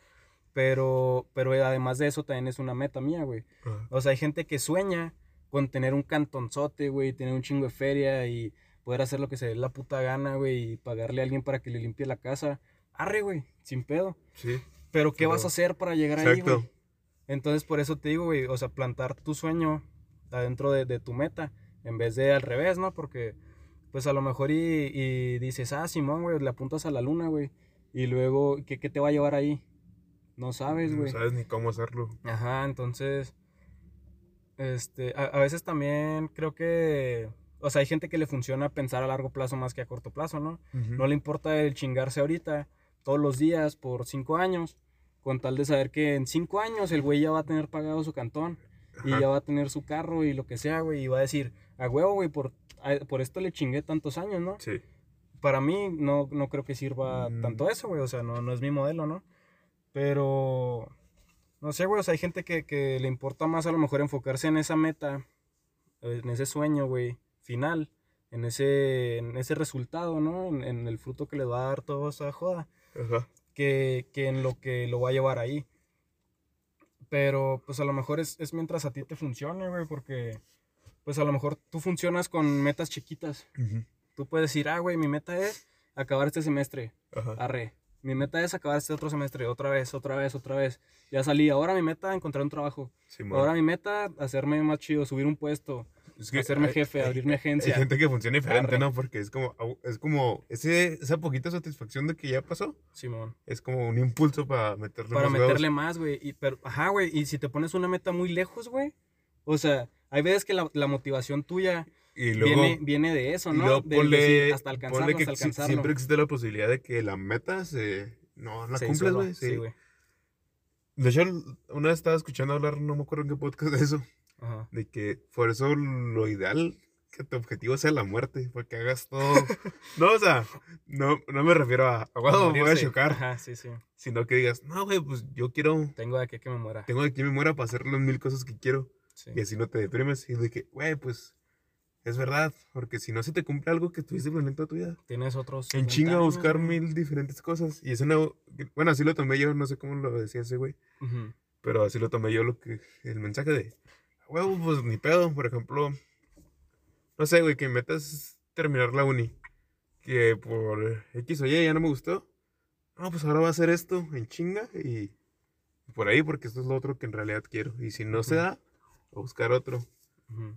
Pero, pero además de eso también es una meta mía, güey. O sea, hay gente que sueña con tener un cantonzote, güey, tener un chingo de feria y poder hacer lo que se dé la puta gana, güey, y pagarle a alguien para que le limpie la casa. Arre, güey, sin pedo. Sí, Pero ¿qué Pero- vas a hacer para llegar ahí, exacto. güey? Entonces, por eso te digo, güey, o sea, plantar tu sueño adentro de, de tu meta, en vez de al revés, ¿no? Porque, pues a lo mejor y, y dices, ah, Simón, güey, le apuntas a la luna, güey, y luego, ¿qué, qué te va a llevar ahí? No sabes, no güey. sabes ni cómo hacerlo. Ajá, entonces, este, a, a veces también creo que, o sea, hay gente que le funciona pensar a largo plazo más que a corto plazo, ¿no? No le importa el chingarse ahorita, todos los días, por cinco años, con tal de saber que en cinco años el güey ya va a tener pagado su cantón y ya va a tener su carro y lo que sea, güey, y va a decir, a huevo, güey, por, a- por esto le chingué tantos años, ¿no? Sí. Para mí no, no creo que sirva Mm. tanto eso, güey, o sea, no, no es mi modelo, ¿no? Pero, no sé, güey, o sea, hay gente que, que le importa más a lo mejor enfocarse en esa meta, en ese sueño, güey, final, en ese, en ese resultado, ¿no? En, en el fruto que le va a dar toda esa joda, Ajá. que, que en lo que lo va a llevar ahí. Pero, pues a lo mejor es, es mientras a ti te funcione, güey, porque, pues a lo mejor tú funcionas con metas chiquitas. Tú puedes decir, ah, güey, mi meta es acabar este semestre. Ajá. Arre. Mi meta es acabar este otro semestre. Otra vez, otra vez, otra vez. Ya salí. Ahora mi meta encontrar un trabajo. Simón. Ahora mi meta hacerme más chido, subir un puesto, Es hacerme hay- jefe, hay- abrir mi Hay agencia. gente que funciona diferente, Arre. ¿no? Porque es como, es como ese, esa poquita satisfacción de que ya pasó, Simón. es como un impulso para meterle Para más huevos. meterle más, güey. Y, pero, ajá, güey. Y si te pones una meta muy lejos, güey. O sea, hay veces que la, la motivación tuya Y luego, viene, viene de eso, y ¿no? luego Del ponle, decir, hasta alcanzarlo, ponle que hasta alcanzarlo. siempre existe la posibilidad de que la meta se... No, la Se cumples, güey. Sí. Sí, güey. de hecho, una vez estaba escuchando hablar, no me acuerdo en qué podcast de eso, Ajá. de que por eso lo ideal que tu objetivo sea la muerte, para que hagas todo. no, o sea, no, no me refiero a, a "Guau, me voy a chocar, Ajá, sí, sí. sino que digas, no, güey, pues yo quiero, Tengo de aquí que me muera. tengo de aquí me muera para hacer las mil cosas que quiero. Sí. Y así no te deprimes. Y de que, güey, pues es verdad. Porque si no se te cumple algo que tuviste planeado toda tu vida. Tienes otros. En 50 chinga buscar mil diferentes cosas. Y es una. Bueno, así lo tomé yo. No sé cómo lo decía ese güey. Ujú. Pero así lo tomé yo. lo que El mensaje de. Huevo, pues ni pedo. Por ejemplo. No sé, güey, que metas terminar la uni. Que por X o Y ya no me gustó. No, pues ahora va a hacer esto en chinga. Y por ahí, porque esto es lo otro que en realidad quiero. Y si no se da, a buscar otro.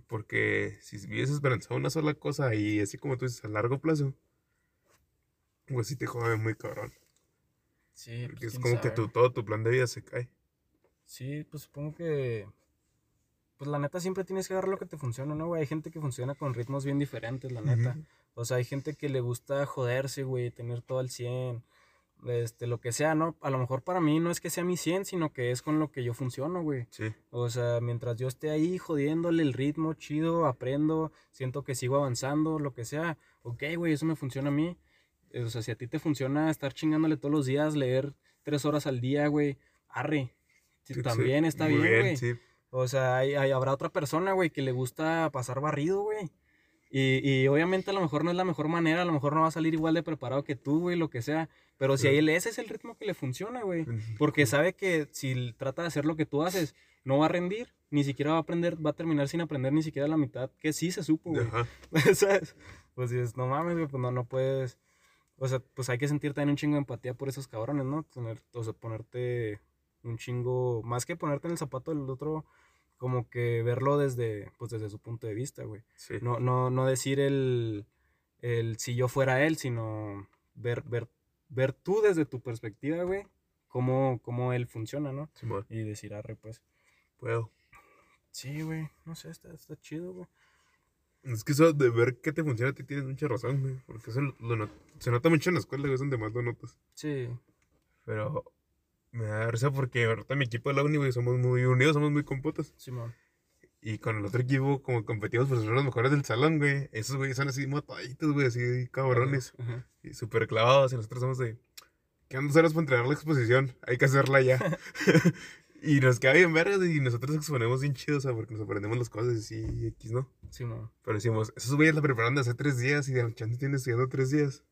Porque si vives esperanzado una sola cosa y así como tú dices, a largo plazo, pues sí te jode muy cabrón. Sí, Porque pues, es quién como que tu, todo tu plan de vida se cae. Sí, pues supongo que. Pues la neta siempre tienes que agarrar lo que te funciona, ¿no, güey? Hay gente que funciona con ritmos bien diferentes, la neta. O sea, hay gente que le gusta joderse, güey, tener todo al 100, este, lo que sea, ¿no? A lo mejor para mí no es que sea mi 100, sino que es con lo que yo funciono, güey. Sí, O sea, mientras yo esté ahí jodiéndole el ritmo chido, aprendo, siento que sigo avanzando, lo que sea. Ok, güey, eso me funciona a mí. O sea, si a ti te funciona estar chingándole todos los días, leer tres horas al día, güey, arre. Sí, también está bien, güey. sí. O sea, hay, hay- habrá otra persona, güey, que le gusta pasar barrido, güey. Y, y obviamente a lo mejor no es la mejor manera, a lo mejor no va a salir igual de preparado que tú, güey, lo que sea. Pero si a él ese es el ritmo que le funciona, güey. Porque sabe que si trata de hacer lo que tú haces, no va a rendir, ni siquiera va a aprender, va a terminar sin aprender ni siquiera la mitad que sí se supo, güey. ¿Sabes? Pues dices, no mames, güey, pues no, no puedes. O sea, pues hay que sentir también un chingo de empatía por esos cabrones, ¿no? Tener, o sea, ponerte un chingo, más que ponerte en el zapato del otro, como que verlo desde, pues desde su punto de vista, güey. Sí. No, no, no decir el, el si yo fuera él, sino ver, ver, ver tú desde tu perspectiva, güey, cómo, cómo él funciona, ¿no? Simón, Y decir, arre, pues. puedo. Sí, güey, no sé, está, está chido, güey. Es que eso de ver qué te funciona a ti tienes mucha razón, güey. Porque eso lo, lo not- se nota mucho en la escuela, güey, es donde más lo notas. Sí. Pero me da risa porque ahorita mi equipo de la uni, güey, somos muy unidos, somos muy compotas. Simón. Y con el otro equipo, como competimos por ser los mejores del salón, güey. Esos güeyes son así mataditos, güey, así cabrones. Y súper clavados. Y nosotros somos de. ¿Qué andas horas para entregar la exposición? Hay que hacerla ya. y nos queda bien vergas y nosotros exponemos bien chido, o sea, porque nos aprendemos las cosas así, X, ¿no? Simón. Pero decimos, esos güeyes la prepararon de hace tres días y de la chance tienen estudiando tres días.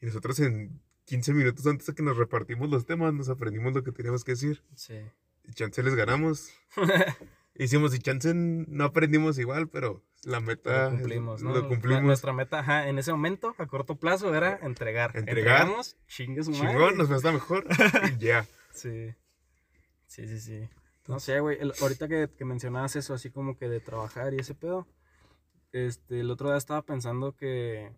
Y nosotros en 15 minutos antes de que nos repartimos los temas, nos aprendimos lo que teníamos que decir. Sí. Y chance les ganamos. Hicimos y chance no aprendimos igual, pero la meta Lo cumplimos, ¿no? lo La- cumplimos. Nuestra meta, ajá, en ese momento, a corto plazo, era entregar. Entregar. Entregamos, chingue su madre. Chingón, nos estar mejor. Y ya. Sí. Sí, sí, sí. No sé, güey. Ahorita que, que mencionabas eso, así como que de trabajar y ese pedo. Este, el otro día estaba pensando que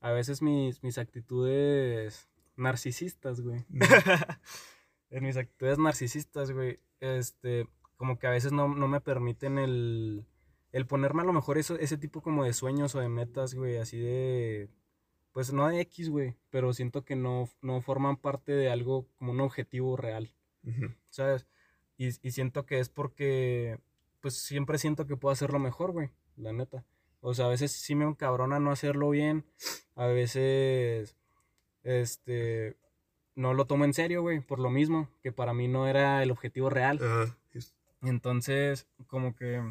a veces mis, mis actitudes narcisistas, güey. en mis actitudes narcisistas, güey. Este, como que a veces no, no me permiten el, el ponerme a lo mejor eso, ese tipo como de sueños o de metas, güey, así de. Pues no de X, güey, pero siento que no, no forman parte de algo como un objetivo real. ¿sabes? Y, y siento que es porque, pues siempre siento que puedo hacerlo mejor, güey, la neta. O sea, a veces sí me encabrona no hacerlo bien, a veces, este, no lo tomo en serio, güey, por lo mismo, que para mí no era el objetivo real. Ajá. Entonces, como que,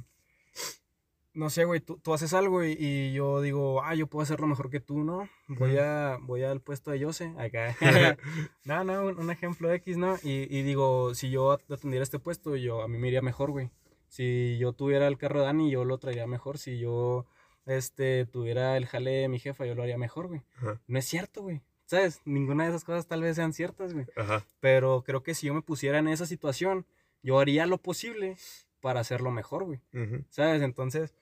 no sé, güey, tú, tú haces algo y, y yo digo, ah, yo puedo hacerlo mejor que tú, ¿no? Voy, a, voy al puesto de Yose, acá. no, no, un, un ejemplo X, ¿no? Y, y digo, si yo atendiera este puesto, yo, a mí me iría mejor, güey. Si yo tuviera el carro de Dani, yo lo traería mejor. Si yo, este, tuviera el jale de mi jefa, yo lo haría mejor, güey. Ajá. No es cierto, güey. ¿Sabes? Ninguna de esas cosas tal vez sean ciertas, güey. Ajá. Pero creo que si yo me pusiera en esa situación, yo haría lo posible para hacerlo mejor, güey. Ujú. ¿Sabes? Entonces,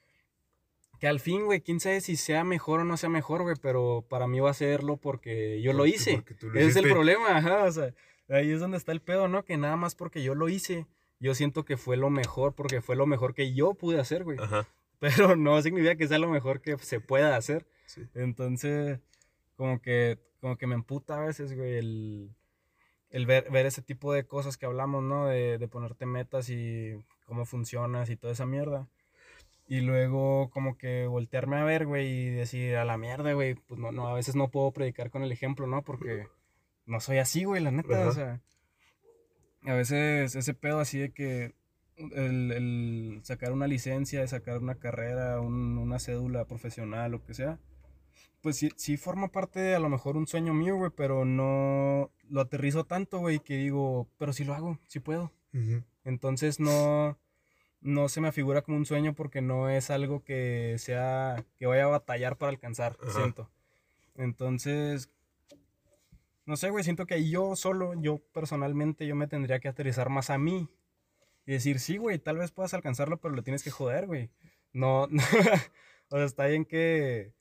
que al fin, güey, quién sabe si sea mejor o no sea mejor, güey, pero para mí va a serlo porque yo lo hice. porque tú lo Ese es el problema, ajá, o sea, ahí es donde está el pedo, ¿no? Que nada más porque yo lo hice, yo siento que fue lo mejor, porque fue lo mejor que yo pude hacer, güey. Ajá. Pero no significa que sea lo mejor que se pueda hacer. Sí. Entonces, como que, como que me emputa a veces, güey, el, el ver, ver ese tipo de cosas que hablamos, ¿no? De, de ponerte metas y cómo funcionas y toda esa mierda. Y luego como que voltearme a ver, güey, y decir, a la mierda, güey, pues no, no, a veces no puedo predicar con el ejemplo, ¿no? Porque no soy así, güey, la neta, Ajá. o sea, a veces ese pedo así de que el, el sacar una licencia, sacar una carrera, un- una cédula profesional, lo que sea, pues sí, sí forma parte de a lo mejor un sueño mío, güey, pero no lo aterrizo tanto, güey, que digo, pero sí lo hago, sí puedo. Entonces no, no se me afigura como un sueño porque no es algo que sea, que vaya a batallar para alcanzar, siento. Entonces, no sé, güey, siento que ahí yo solo, yo personalmente, yo me tendría que aterrizar más a mí. Y decir, sí, güey, tal vez puedas alcanzarlo, pero lo tienes que joder, güey. No, no, o sea, está bien que,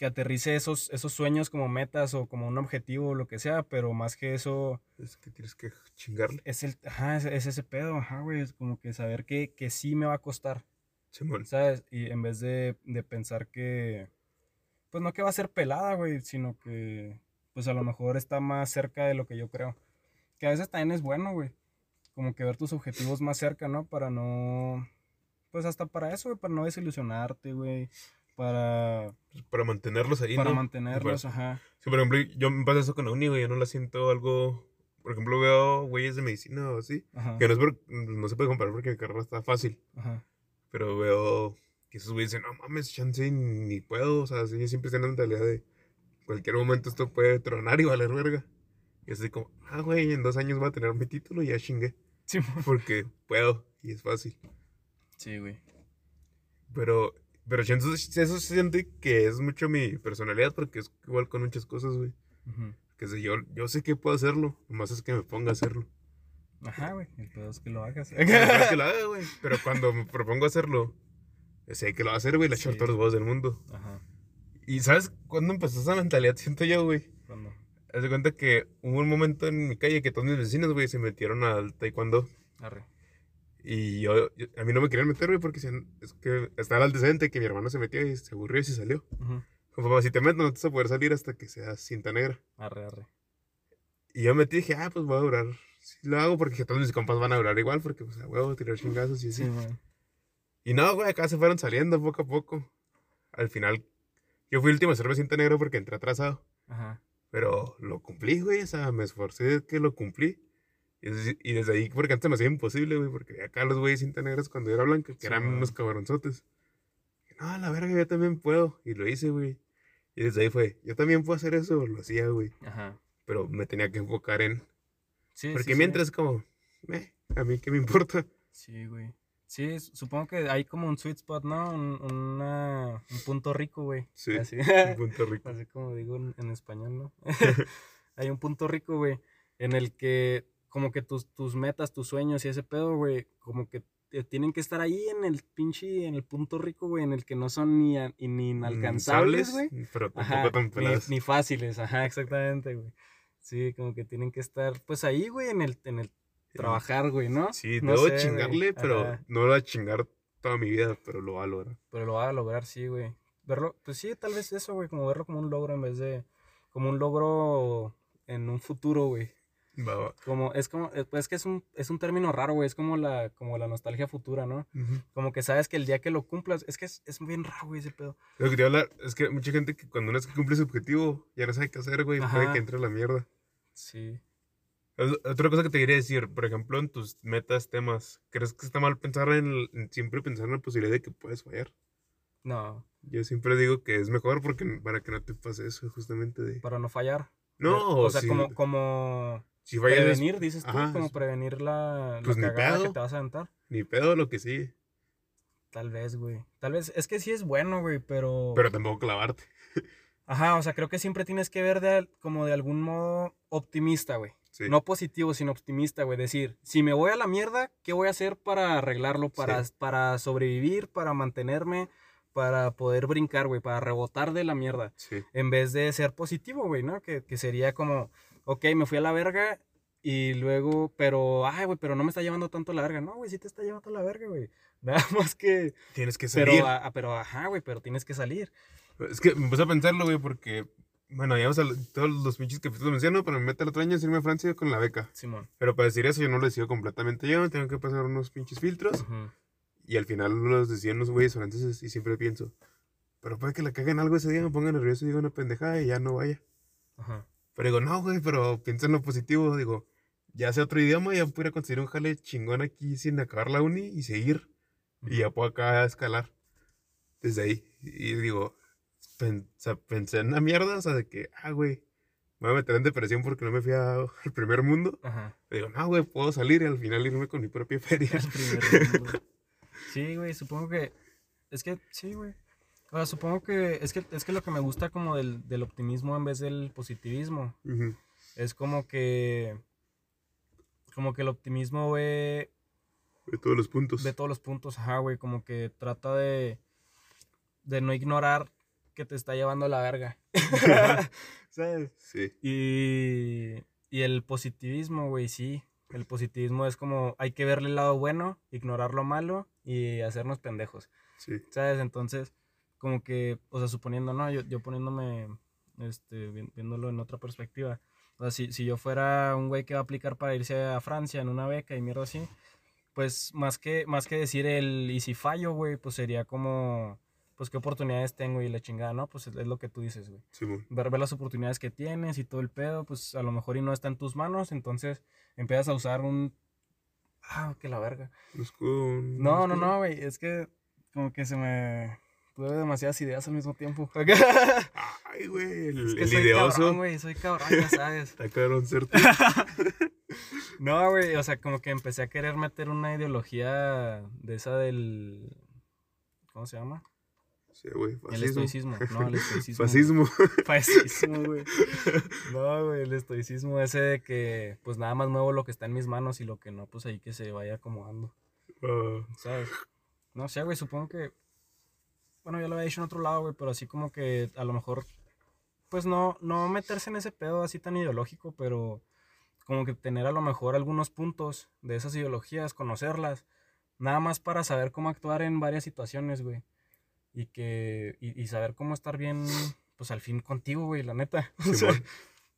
que aterrice esos, esos sueños como metas o como un objetivo o lo que sea, pero más que eso, Es que tienes que chingarle. es el, ajá, es, es ese pedo, ajá, güey, es como que saber que, que sí me va a costar, Simón. ¿sabes? Y en vez de, de pensar que, pues no que va a ser pelada, güey, sino que, pues a lo mejor está más cerca de lo que yo creo. Que a veces también es bueno, güey, como que ver tus objetivos más cerca, ¿no? Para no, pues hasta para eso, güey, para no desilusionarte, güey, para, Pues, Para mantenerlos ahí, para ¿no? mantenerlos, Para- ajá. Sí, por ejemplo, yo me pasa eso con la uni, güey. Yo no la siento algo. Por ejemplo, veo güeyes de medicina o así. Ajá, Que no, es por- no se puede comparar porque mi carrera está fácil. ajá, Pero veo que esos güeyes dicen, no mames, chance ni puedo. O sea, sí, siempre tienen la mentalidad de cualquier momento esto puede tronar y valer verga. Y así como, ah, güey, en dos años voy a tener mi título y ya chingué. Sí, Porque puedo y es fácil. sí, güey. Pero, pero eso se siente que es mucho mi personalidad porque es igual con muchas cosas, güey. Ujú. Que sé, yo, yo sé que puedo hacerlo, nomás es que me ponga a hacerlo. Ajá, güey, el pedo es que lo hagas. No es que lo haga, güey. Pero cuando me propongo hacerlo, sé que lo va a hacer, güey, echar Sí. todos los huevos del mundo. Ajá, Y ¿sabes cuándo empezó esa mentalidad? Siento yo, güey. cuando, Haz de cuenta que hubo un momento en mi calle que todos mis vecinos, güey, se metieron al taekwondo. arre. Y yo, yo- a mí no me querían meter, güey, porque es que estaba el antecedente que mi hermano se metió y se aburrió y se salió. Ujú. Como papá, si te metes no te vas a poder salir hasta que seas cinta negra. Arre, arre. Y yo metí y dije, ah, pues voy a durar. Sí, lo hago porque todos mis compas van a durar igual, porque pues a huevo, tirar chingazos y así. Sí. Y no, güey, acá se fueron saliendo poco a poco. Al final, yo fui el último a hacerme cinta negra porque entré atrasado. Ajá. Pero lo cumplí, güey, o sea, me esforcé que lo cumplí. Y desde, ahí, porque antes me hacía imposible, güey, porque acá los güeyes cinta negras cuando era blanca, que Sí, eran unos cabronzotes. No, la verga, yo también puedo. Y lo hice, güey. Y desde ahí fue, yo también puedo hacer eso, lo hacía, güey. Ajá. Pero me tenía que enfocar en... Sí, Porque sí, mientras como, eh, a mí qué me importa. Sí, Sí, güey. Sí, supongo que hay como un sweet spot, ¿no? Un, una- un punto rico, güey. Sí, Así. un punto rico. Así como digo en, en español, ¿no? Hay un punto rico, güey, en el que como que tus, tus metas, tus sueños y ese pedo, güey, como que te- tienen que estar ahí en el pinche, en el punto rico, güey, en el que no son ni, a- ni inalcanzables, güey. Pero tampoco Ajá, tan ni, ni fáciles, ajá, exactamente, güey. Sí, como que tienen que estar, pues ahí, güey, en el, en el trabajar, güey, ¿no? Sí, No debo sé, güey, chingarle, pero ajá. no lo voy a chingar toda mi vida, pero lo va a lograr. Pero lo va a lograr, sí, güey. Verlo, pues sí, tal vez eso, güey, como verlo como un logro en vez de, como un logro en un futuro, güey. Como, es como, eh, pues que es un, es un término raro, güey, es como la, como la nostalgia futura, ¿no? Ujú. Como que sabes que el día que lo cumplas, es que es, es bien raro, güey, ese pedo. Lo que quería hablar es que mucha gente que cuando una vez que cumple su objetivo ya no sabe qué hacer, güey, puede que entre a la mierda. Sí. Es- Otra cosa que te quería decir, por ejemplo, en tus metas, temas, ¿crees que está mal pensar en, el- en siempre pensar en la posibilidad de que puedes fallar? No, Yo siempre digo que es mejor porque para que no te pase eso, justamente de... para no fallar. No, o sea, si, como, como si prevenir, dices tú, ajá, como prevenir la, Pues ni la cagada pedo. que te vas a aventar. ni pedo lo que sí, Tal vez, güey. Tal vez, es que sí es bueno, güey, pero... pero tampoco clavarte. Ajá, o sea, creo que siempre tienes que ver de, como de algún modo optimista, güey. Sí. No positivo, sino optimista, güey. Decir, si me voy a la mierda, ¿qué voy a hacer para arreglarlo? Para, Sí. para sobrevivir, para mantenerme, para poder brincar, güey, para rebotar de la mierda. Sí. En vez de ser positivo, güey, ¿no? Que, que sería como, ok, me fui a la verga y luego, pero, ay, güey, pero no me está llevando tanto a la verga. No, güey, sí te está llevando a la verga, güey. Nada más que, Tienes que salir. pero, a- pero, ajá, güey, pero tienes que salir. Es que me puse a pensarlo, güey, porque, bueno, ya todos los pinches que lo menciono, pero me mete el otro año es irme a Francia con la beca. Simón. Pero para decir eso yo no lo decido completamente yo, tengo que pasar unos pinches filtros Ujú. y al final los decían los güeyes franceses y siempre pienso, pero puede que la caguen algo ese día, me pongan nervioso y diga una pendejada y ya no vaya. Ajá. Pero digo, no, güey, pero piensa en lo positivo, digo, ya sea otro idioma, ya pudiera conseguir un jale chingón aquí sin acabar la uni y seguir. Y ya puedo acá escalar desde ahí. Y digo, pen- o sea, pensé en la mierda, o sea, de que, ah, güey, me voy a meter en depresión porque no me fui a- al primer mundo. Ajá. Y digo, no, güey, puedo salir y al final irme con mi propia feria. El primer mundo. Sí, güey, supongo que. Es que, sí, güey. Supongo que es, que es que lo que me gusta como del, del optimismo en vez del positivismo. Es como que. Como que el optimismo ve, De todos los puntos. ve todos los puntos, ajá, güey. Como que trata de. De no ignorar que te está llevando la verga. ¿Sabes? Sí, Y, y el positivismo, güey, sí. El positivismo es como hay que verle el lado bueno, ignorar lo malo y hacernos pendejos. sí. ¿Sabes? Entonces, como que, o sea, suponiendo, ¿no? Yo, yo poniéndome, este, vi- viéndolo en otra perspectiva. O sea, si, si yo fuera un güey que va a aplicar para irse a Francia en una beca y mierda así, pues más que, más que decir el y si fallo, güey, pues sería como, pues qué oportunidades tengo y la chingada, ¿no? Pues es, es lo que tú dices, güey Simón. ver, ver las oportunidades que tienes y todo el pedo, pues a lo mejor y no está en tus manos, entonces empiezas a usar un... Ah, que la verga. Escudo, No, no, no, güey, es que como que se me... Tuve demasiadas ideas al mismo tiempo. Ay, güey, el, Es que el soy ideoso. cabrón, güey, soy cabrón, ya sabes. Está cabrón ser tú. No, güey, o sea, como que empecé a querer meter una ideología de esa del... ¿Cómo se llama? Sí, güey, El estoicismo. No, el estoicismo. Fascismo. Fascismo, güey. No, güey, el estoicismo ese de que pues nada más muevo lo que está en mis manos y lo que no, pues ahí que se vaya acomodando, Ah, ¿sabes? No sé, güey, supongo que... Bueno, ya lo había dicho en otro lado, güey, pero así como que a lo mejor, pues no, no meterse en ese pedo así tan ideológico, pero como que tener a lo mejor algunos puntos de esas ideologías, conocerlas, nada más para saber cómo actuar en varias situaciones, güey. Y que, y, y saber cómo estar bien, pues al fin contigo, güey, la neta. O sea,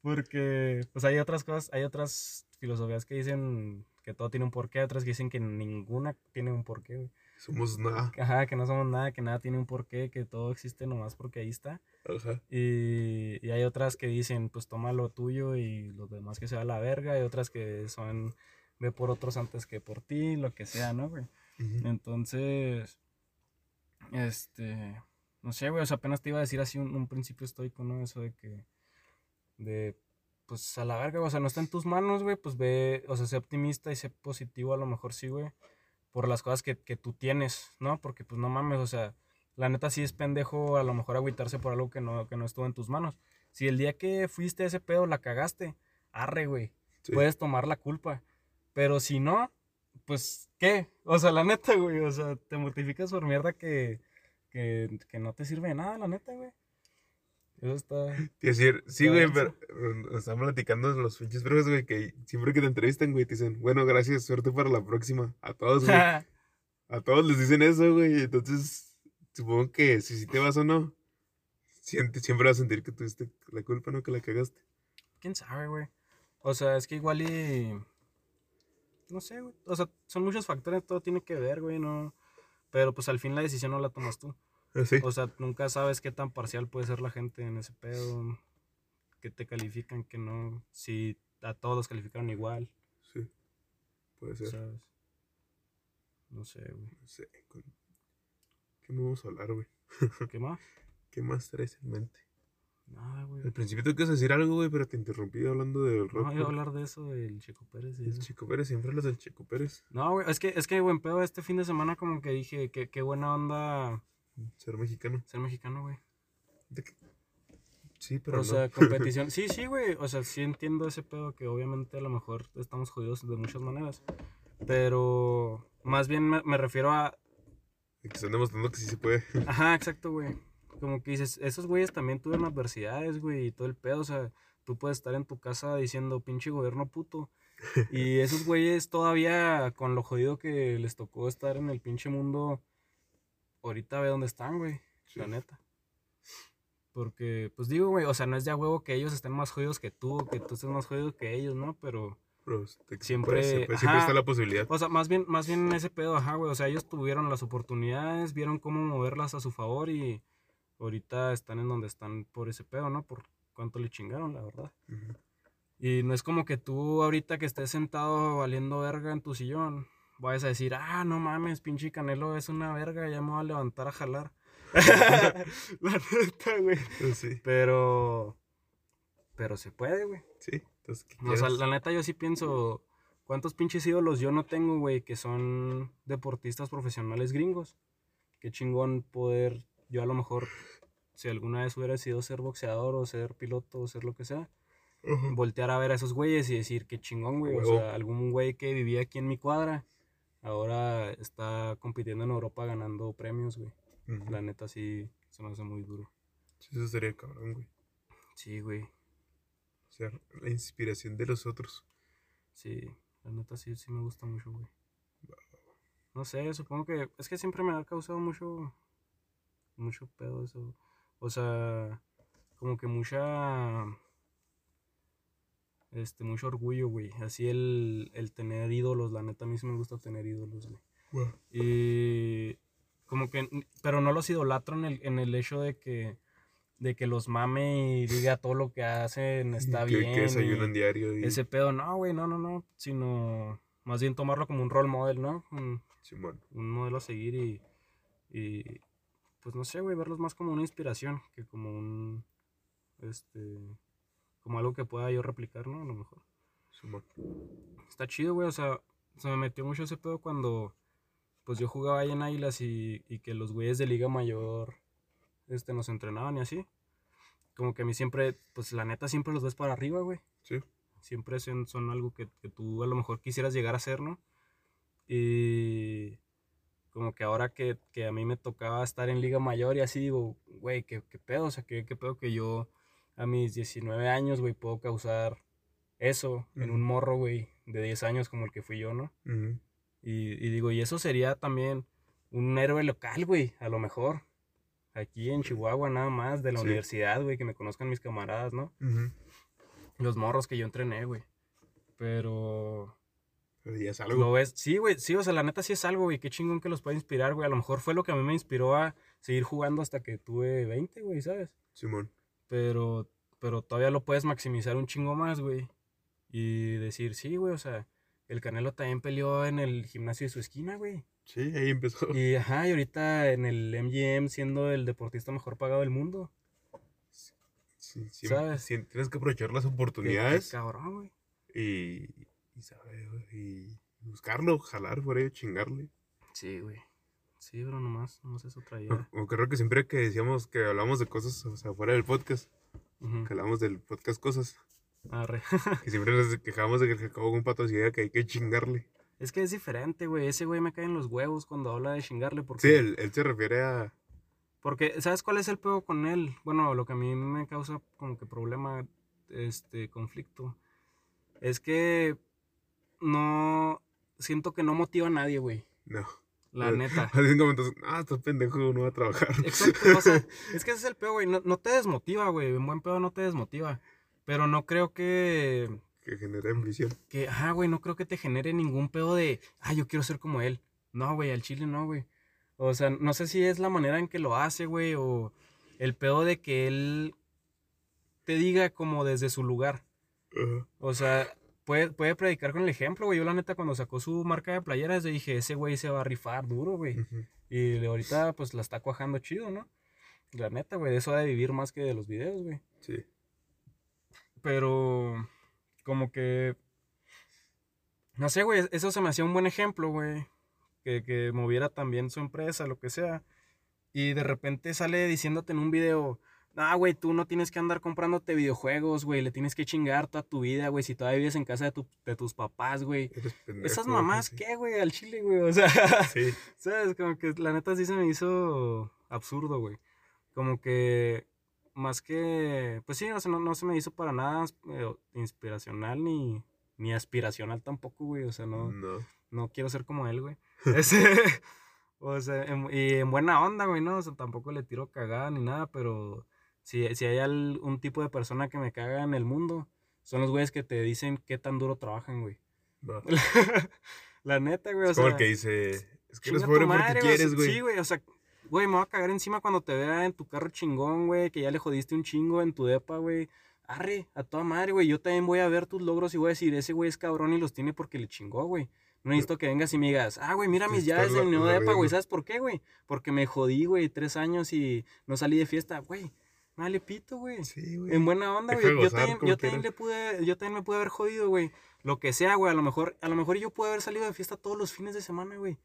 porque, pues hay otras cosas, hay otras filosofías que dicen que todo tiene un porqué, otras que dicen que ninguna tiene un porqué, güey. Somos nada. Ajá, que no somos nada, que nada tiene un porqué, que todo existe nomás porque ahí está. Ajá. Y, y hay otras que dicen, pues toma lo tuyo y los demás que se va a la verga. Y otras que son, ve por otros antes que por ti, lo que sea, ¿no, güey? Entonces, este, no sé, güey, o sea, apenas te iba a decir así un, un principio estoico, ¿no? Eso de que, de, pues a la verga, o sea, no está en tus manos, güey, pues ve, o sea, sé optimista y sé positivo, a lo mejor sí, güey, por las cosas que, que tú tienes, ¿no? Porque, pues no mames, o sea, la neta sí es pendejo a lo mejor agüitarse por algo que no, que no estuvo en tus manos. Si el día que fuiste a ese pedo la cagaste, arre, güey, Sí. puedes tomar la culpa. Pero si no, pues, ¿qué? O sea, la neta, güey, o sea, te mortificas por mierda que, que, que no te sirve de nada, la neta, güey. Eso está... Decir, sí, güey, pero eh, están platicando los pinches profes, güey, que siempre que te entrevistan, güey, te dicen, bueno, gracias, suerte para la próxima. A todos, güey. A todos les dicen eso, güey. Entonces, supongo que si sí te vas o no, siente, siempre vas a sentir que tuviste la culpa, ¿no? Que la cagaste. ¿Quién sabe, güey? O sea, es que igual y... No sé, güey. O sea, son muchos factores, todo tiene que ver, güey, no... Pero pues al fin la decisión no la tomas tú. Así. O sea, nunca sabes qué tan parcial puede ser la gente en ese pedo. Que te califican, que no. Si a todos los calificaron igual, Sí. Puede ser. ¿sabes? No sé, güey. No sé. ¿Qué me vamos a hablar, güey? ¿Qué más? ¿Qué más traes en mente? Nada, güey. Al principio te quieres decir algo, güey, pero te interrumpí hablando del rock. No, iba a hablar de eso, del Checo Pérez El eso. Chico Pérez, siempre hablas del Chico Pérez. No, güey, es que, es que, buen pedo, este fin de semana como que dije que qué buena onda Ser mexicano. ser mexicano, güey. ¿De qué? Sí, pero o no. sea, competición. Sí, sí, güey. O sea, sí entiendo ese pedo que obviamente a lo mejor estamos jodidos de muchas maneras. Pero más bien me, me refiero a. Que están demostrando que sí se puede. Ajá, exacto, güey. Como que dices, esos güeyes también tuvieron adversidades, güey, y todo el pedo. O sea, tú puedes estar en tu casa diciendo, pinche gobierno puto. Y esos güeyes todavía, con lo jodido que les tocó estar en el pinche mundo, ahorita ve dónde están, güey. Sí. La neta. Porque, pues digo, güey, o sea, no es de a huevo que ellos estén más jodidos que tú, que tú estés más jodido que ellos, ¿no? Pero, se Siempre- siempre está la posibilidad. o sea, más bien, más bien ese pedo, ajá, güey. O sea, ellos tuvieron las oportunidades, vieron cómo moverlas a su favor y ahorita están en donde están por ese pedo, ¿no? Por cuánto le chingaron, la verdad. Y no es como que tú ahorita que estés sentado valiendo verga en tu sillón, vayas a decir, ah, no mames, pinche Canelo es una verga, ya me voy a levantar a jalar. la neta, güey. Pero sí, Pero, pero se puede, güey. sí. Entonces, ¿qué O sea, la neta yo sí pienso, ¿cuántos pinches ídolos yo no tengo, güey, que son deportistas profesionales gringos? Qué chingón poder, yo a lo mejor, si alguna vez hubiera sido ser boxeador o ser piloto o ser lo que sea, voltear a ver a esos güeyes y decir, qué chingón, güey. O sea, algún güey que vivía aquí en mi cuadra, ahora está compitiendo en Europa ganando premios, güey. La neta sí se me hace muy duro. Sí, eso sería cabrón, güey. Sí, güey. O sea, la inspiración de los otros. Sí, la neta sí, sí me gusta mucho, güey. No sé, supongo que es que siempre me ha causado mucho, mucho pedo eso. O sea, como que mucha, este, mucho orgullo, güey. Así el, el tener ídolos, la neta a mí sí me gusta tener ídolos, güey. Y como que, pero no los idolatro en el, en el hecho de que, de que los mame y diga todo lo que hacen está que, bien. Que y- desayunan diario y... ese pedo, no, güey, no, no, no, sino más bien tomarlo como un role model, ¿no? Un, Simón. un modelo a seguir y, y, pues no sé, güey, verlos más como una inspiración que como un, este, como algo que pueda yo replicar, ¿no? A lo mejor. Está chido, güey, o sea, se me metió mucho ese pedo cuando, pues yo jugaba ahí en Águilas y, y que los güeyes de Liga Mayor, este, nos entrenaban y así. Como que a mí siempre, pues la neta siempre los ves para arriba, güey Sí. siempre son, son algo que, que tú a lo mejor quisieras llegar a ser, ¿no? Y como que ahora que, que a mí me tocaba estar en Liga Mayor y así digo, güey, ¿qué, qué pedo? O sea, ¿qué, qué pedo que yo a mis 19 años, güey, puedo causar eso en un morro, güey, de 10 años como el que fui yo, ¿no? Y, y digo, y eso sería también un héroe local, güey, a lo mejor. Aquí en Chihuahua nada más, de la Sí. universidad, güey, que me conozcan mis camaradas, ¿no? Los morros que yo entrené, güey. Pero Pero ya es lo ves, sí, güey, sí, o sea, la neta sí es algo, güey, qué chingón que los puede inspirar, güey. A lo mejor fue lo que a mí me inspiró a seguir jugando hasta que tuve 20, güey, ¿sabes? Simón. Pero, pero todavía lo puedes maximizar un chingo más, güey. Y decir, sí, güey, o sea, el Canelo también peleó en el gimnasio de su esquina, güey. Sí, ahí empezó. Y ajá, y ahorita en el MGM siendo el deportista mejor pagado del mundo. Sí, sí, ¿Sabes? sí, tienes que aprovechar las Qué- qué oportunidades cabrón, güey. y, y saber, y buscarlo, jalar por ahí, chingarle. Sí, güey. Sí, pero nomás, nomás eso O, traía. o creo que siempre que decíamos que hablamos de cosas, o sea, fuera del podcast, que hablamos del podcast cosas, Arre. que siempre nos quejábamos de que se acabó un pato que hay que chingarle. Es que es diferente, güey. Ese güey me cae en los huevos cuando habla de chingarle. Porque, Sí, él, él se refiere a... porque, ¿sabes cuál es el pedo con él? Bueno, lo que a mí me causa como que problema, este, conflicto. Es que no, siento que no motiva a nadie, güey. No. La Eh, neta. Hacen comentarios, ah, estás pendejo, no va a trabajar. Exacto, o sea, es que ese es el pedo, güey. No, no te desmotiva, güey. En buen pedo no te desmotiva. Pero no creo que, que genera ambición. que, ah, güey, no creo que te genere ningún pedo de, ah, yo quiero ser como él. No, güey, al chile no, güey. O sea, no sé si es la manera en que lo hace, güey, o el pedo de que él te diga como desde su lugar. O sea, puede, puede predicar con el ejemplo, güey. Yo la neta cuando sacó su marca de playeras, yo dije, ese güey se va a rifar duro, güey. Ujú. Y de ahorita pues la está cuajando chido, ¿no? La neta, güey, de eso ha de vivir más que de los videos, güey. Sí. Pero como que... No sé, güey, eso se me hacía un buen ejemplo, güey. Que, que moviera también su empresa, lo que sea. Y de repente sale diciéndote en un video, ah, güey, tú no tienes que andar comprándote videojuegos, güey, le tienes que chingar toda tu vida, güey, si todavía vives en casa de, tu- de tus papás, güey. Esas mamás, sí. ¿qué, güey? Al chile, güey, o sea... Sí. ¿Sabes? Como que la neta sí se me hizo absurdo, güey. Como que más que, pues sí, o sea, no, no se me hizo para nada eh, inspiracional ni, ni aspiracional tampoco, güey. O sea, no, No. no quiero ser como él, güey. Ese, o sea, en- y en buena onda, güey, ¿no? O sea, tampoco le tiro cagada ni nada, pero si, si hay al- un tipo de persona que me caga en el mundo, son los güeyes que te dicen qué tan duro trabajan, güey. no. la neta, güey, o Es como sea... el que dice, es que eres pobre porque madre, güey, o sea, quieres, güey. Sí, güey, o sea, güey, me voy a cagar encima cuando te vea en tu carro chingón, güey, que ya le jodiste un chingo en tu depa, güey. Arre, a toda madre, güey. Yo también voy a ver tus logros y voy a decir, ese güey es cabrón y los tiene porque le chingó, güey. No necesito que vengas y me digas, ah, güey, mira mis llaves del nuevo depa, güey. ¿Sabes por qué, güey? Porque me jodí, güey, tres años y no salí de fiesta, güey. Vale, pito, güey. Sí, güey. En buena onda, güey. Yo también, yo también quieras. le pude, yo también me pude haber jodido, güey. Lo que sea, güey. A lo mejor, a lo mejor yo pude haber salido de fiesta todos los fines de semana, güey.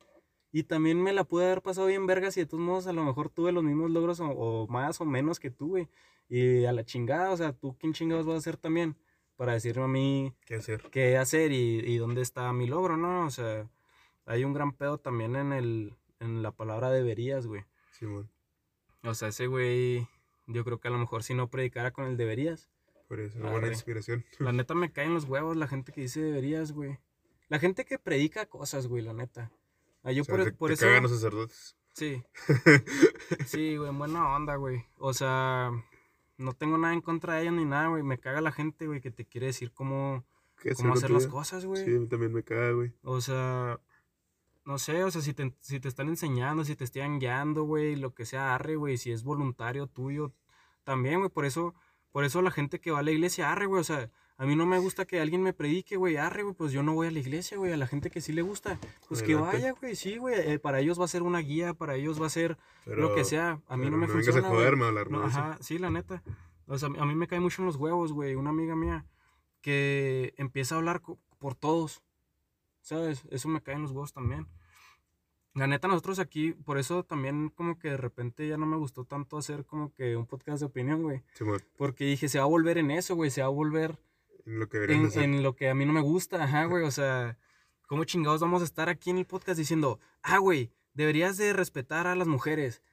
Y también me la pude haber pasado bien vergas y de todos modos a lo mejor tuve los mismos logros o, o más o menos que tú, güey. Y a la chingada, o sea, tú quién chingados vas a hacer también para decirme a mí ¿Qué hacer? qué hacer y, y dónde está mi logro, ¿no? O sea, hay un gran pedo también en el, en la palabra deberías, güey. Simón. O sea, ese güey, yo creo que a lo mejor si no predicara con el deberías. Por eso, una buena inspiración. La neta me caen los huevos la gente que dice deberías, güey. La gente que predica cosas, güey, la neta. Ah, yo O sea, por, te, por te eso. cagan los sacerdotes. Sí. Sí, güey, buena onda, güey. O sea, no tengo nada en contra de ellos ni nada, güey. Me caga la gente, güey, que te quiere decir cómo, ¿Qué cómo hacer las cosas, güey. Sí, a mí también me caga, güey. O sea, no sé, o sea, si te, si te están enseñando, si te están guiando, güey, lo que sea, arre, güey, si es voluntario tuyo, también, güey, por eso, por eso la gente que va a la iglesia, arre, güey, o sea, a mí no me gusta que alguien me predique, güey, arre, güey, pues yo no voy a la iglesia, güey, a la gente que sí le gusta, pues que vaya, güey, sí, güey, eh, para ellos va a ser una guía, para ellos va a ser lo que sea, a mí no me funciona, a güey. joderme a hablar, No, ¿no? Eso. ajá, sí, la neta. O sea, a mí me cae mucho en los huevos, güey. Una amiga mía que empieza a hablar por todos. ¿Sabes? Eso me cae en los huevos también. La neta, nosotros aquí, por eso también como que de repente ya no me gustó tanto hacer como que un podcast de opinión, güey. Simón, Porque dije, se va a volver en eso, güey. Se va a volver en lo que deberían de en, hacer. en lo que a mí no me gusta, ajá, güey. O sea, ¿cómo chingados vamos a estar aquí en el podcast diciendo, ah, güey, deberías de respetar a las mujeres?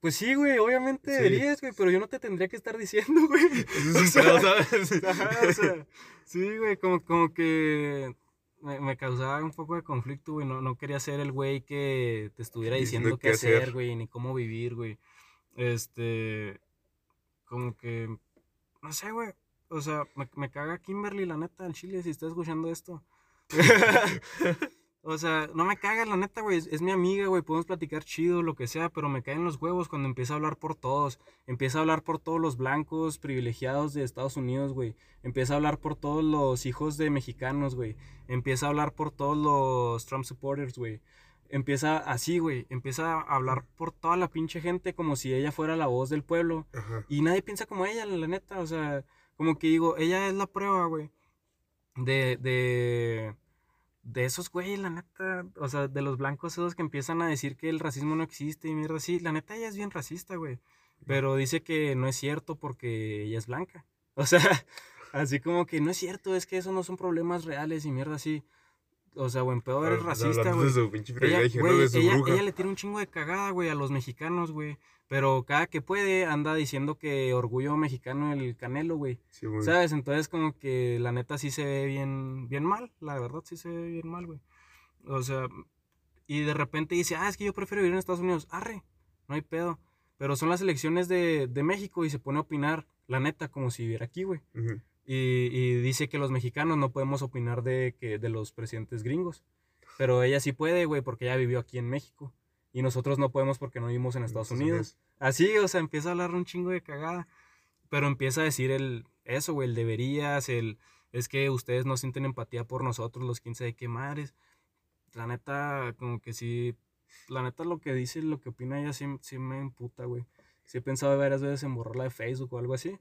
Pues sí, güey, obviamente Sí. deberías, güey, pero yo no te tendría que estar diciendo, güey. Eso es o un sea, pedo, ¿sabes? Ajá, o sea, sí, güey, como, como que, me, me causaba un poco de conflicto, güey. No, no quería ser el güey que te estuviera diciendo, qué qué hacer. güey, ni cómo vivir, güey. Este, como que, no sé, güey. O sea, me, me caga Kimberly, la neta, en Chile, si está escuchando esto. O sea, no me caga, la neta, güey. Es, es mi amiga, güey. Podemos platicar chido, lo que sea, pero me caen los huevos cuando empieza a hablar por todos. Empieza a hablar por todos los blancos privilegiados de Estados Unidos, güey. Empieza a hablar por todos los hijos de mexicanos, güey. Empieza a hablar por todos los Trump supporters, güey. Empieza así, güey. Empieza a hablar por toda la pinche gente como si ella fuera la voz del pueblo. Ajá. Y nadie piensa como ella, la neta. O sea, como que digo, ella es la prueba, güey. De, de, de esos güeyes, la neta. O sea, de los blancos esos que empiezan a decir que el racismo no existe y mierda así. La neta, ella es bien racista, güey. Pero dice que no es cierto porque ella es blanca. O sea, así como que no es cierto, es que esos no son problemas reales y mierda así. O sea, buen pedo, eres Ah, racista, güey. Ella, ¿no? ella, ella le tira un chingo de cagada, güey, a los mexicanos, güey. Pero cada que puede anda diciendo que orgullo mexicano el Canelo, güey. Sí, güey. ¿Sabes? Entonces como que la neta sí se ve bien, bien mal. La verdad sí se ve bien mal, güey. O sea, y de repente dice, ah, es que yo prefiero vivir en Estados Unidos. Arre, no hay pedo. Pero son las elecciones de, de México y se pone a opinar, la neta, como si viviera aquí, güey. Y, y dice que los mexicanos no podemos opinar de, que, de los presidentes gringos. Pero ella sí puede, güey, porque ella vivió aquí en México. Y nosotros no podemos porque no vivimos en Estados Estados Unidos. Así, o sea, empieza a hablar un chingo de cagada. Pero empieza a decir el, eso, güey, el deberías, el, es que ustedes no sienten empatía por nosotros, los 15 de qué madres. La neta, como que sí, la neta lo que dice, lo que opina ella sí, sí me emputa, güey. Sí he pensado varias veces en borrarla de Facebook o algo así.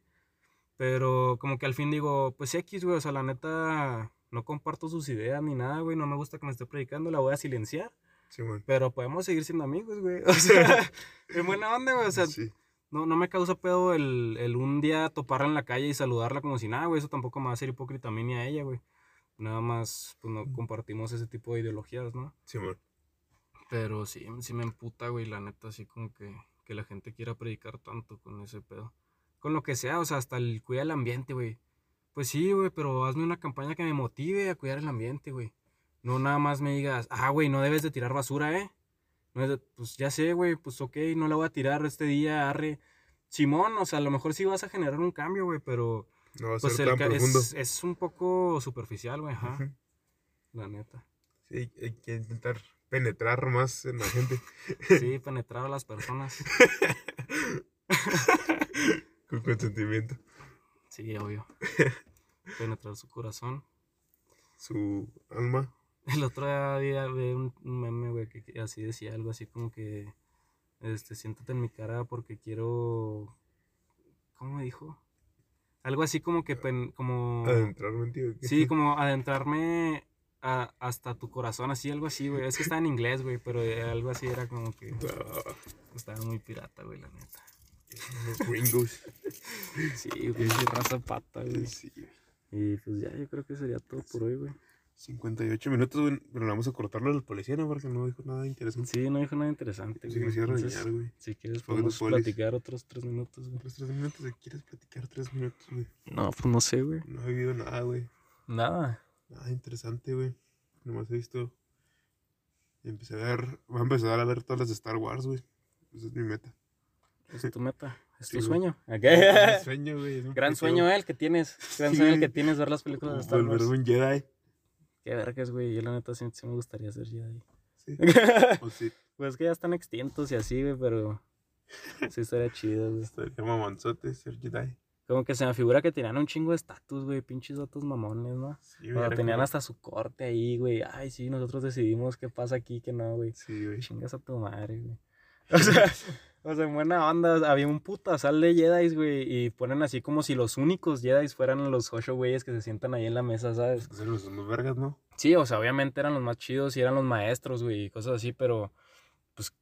Pero como que al fin digo, pues X, güey, o sea, la neta no comparto sus ideas ni nada, güey, no me gusta que me esté predicando, la voy a silenciar. Sí, güey. Pero podemos seguir siendo amigos, güey. O sea, en buena onda, güey. O sea, sí. no, no me causa pedo el, el un día toparla en la calle y saludarla como si nada, güey. Eso tampoco me va a hacer hipócrita a mí ni a ella, güey. Nada más, pues no compartimos ese tipo de ideologías, ¿no? Sí, güey. Pero sí, sí me emputa, güey, la neta, así como que, que la gente quiera predicar tanto con ese pedo. Con lo que sea, o sea, hasta el cuidar el ambiente, güey. Pues sí, güey, pero hazme una campaña que me motive a cuidar el ambiente, güey. No nada más me digas, ah, güey, no debes de tirar basura, ¿eh? No es de- pues ya sé, güey, pues ok, no la voy a tirar este día, arre. Simón, o sea, a lo mejor sí vas a generar un cambio, güey, pero No va a pues ser el tan profundo. es, es un poco superficial, güey, ajá, la neta. Sí, hay que intentar penetrar más en la gente Sí, penetrar a las personas. con consentimiento. Sí, obvio. Penetrar su corazón. Su alma. El otro día vi, un meme, güey, que así decía algo así como que, este, siéntate en mi cara porque quiero, ¿cómo dijo? Algo así como que, pen- como, Adentrarme en ti. ¿o qué? sí, como adentrarme a- hasta tu corazón, así, algo así, güey. Es que está en inglés, güey, pero eh, algo así era como que Ah, estaba muy pirata, güey, la neta. Los gringos. Sí, pinche raza pata, güey. Sí, güey. Y pues ya, yo creo que sería todo por hoy, güey. 58 minutos, güey. Pero vamos a cortarlo al policía, ¿no? Porque no dijo nada interesante. Sí, no dijo nada interesante, Sí, güey. me hicieron Entonces, regañar, güey. Si quieres podemos platicar otros tres minutos, güey. Otros tres minutos. ¿de ¿Quieres platicar tres minutos, güey? No, pues no sé, güey. No he vivido nada, güey. Nada. Nada interesante, güey. Nomás he visto. Empecé a ver. Voy a empezar a ver todas las de Star Wars, güey. Esa es mi meta. Es tu meta, es Sí, tu güey. sueño. Es Ok. mi sueño, güey. es Gran sueño, el que tienes. Gran Sí, sueño el güey. que tienes ver las películas de Star Wars. Un Jedi. Qué vergas, güey. Yo la neta sí, sí me gustaría ser Jedi. Sí. O sí. pues que ya están extintos y así, güey, pero sí estaría chido, güey. Estaría mamonzote ser Jedi. Como que se me figura que tenían un chingo de estatus, güey. Pinches datos mamones, ¿no? Sí, era tenían hasta su corte ahí, güey. Ay, sí, nosotros decidimos qué pasa aquí, qué no, güey. Sí, güey. Chingas a tu madre, güey. O sea, o sea, en buena onda, había un putazal de Jedi, güey, y ponen así como si los únicos Jedi fueran los ocho güeyes que se sientan ahí en la mesa, ¿sabes? Son los, los vergas, ¿no? Sí, o sea, obviamente eran los más chidos y eran los maestros, güey, y cosas así, pero, pues,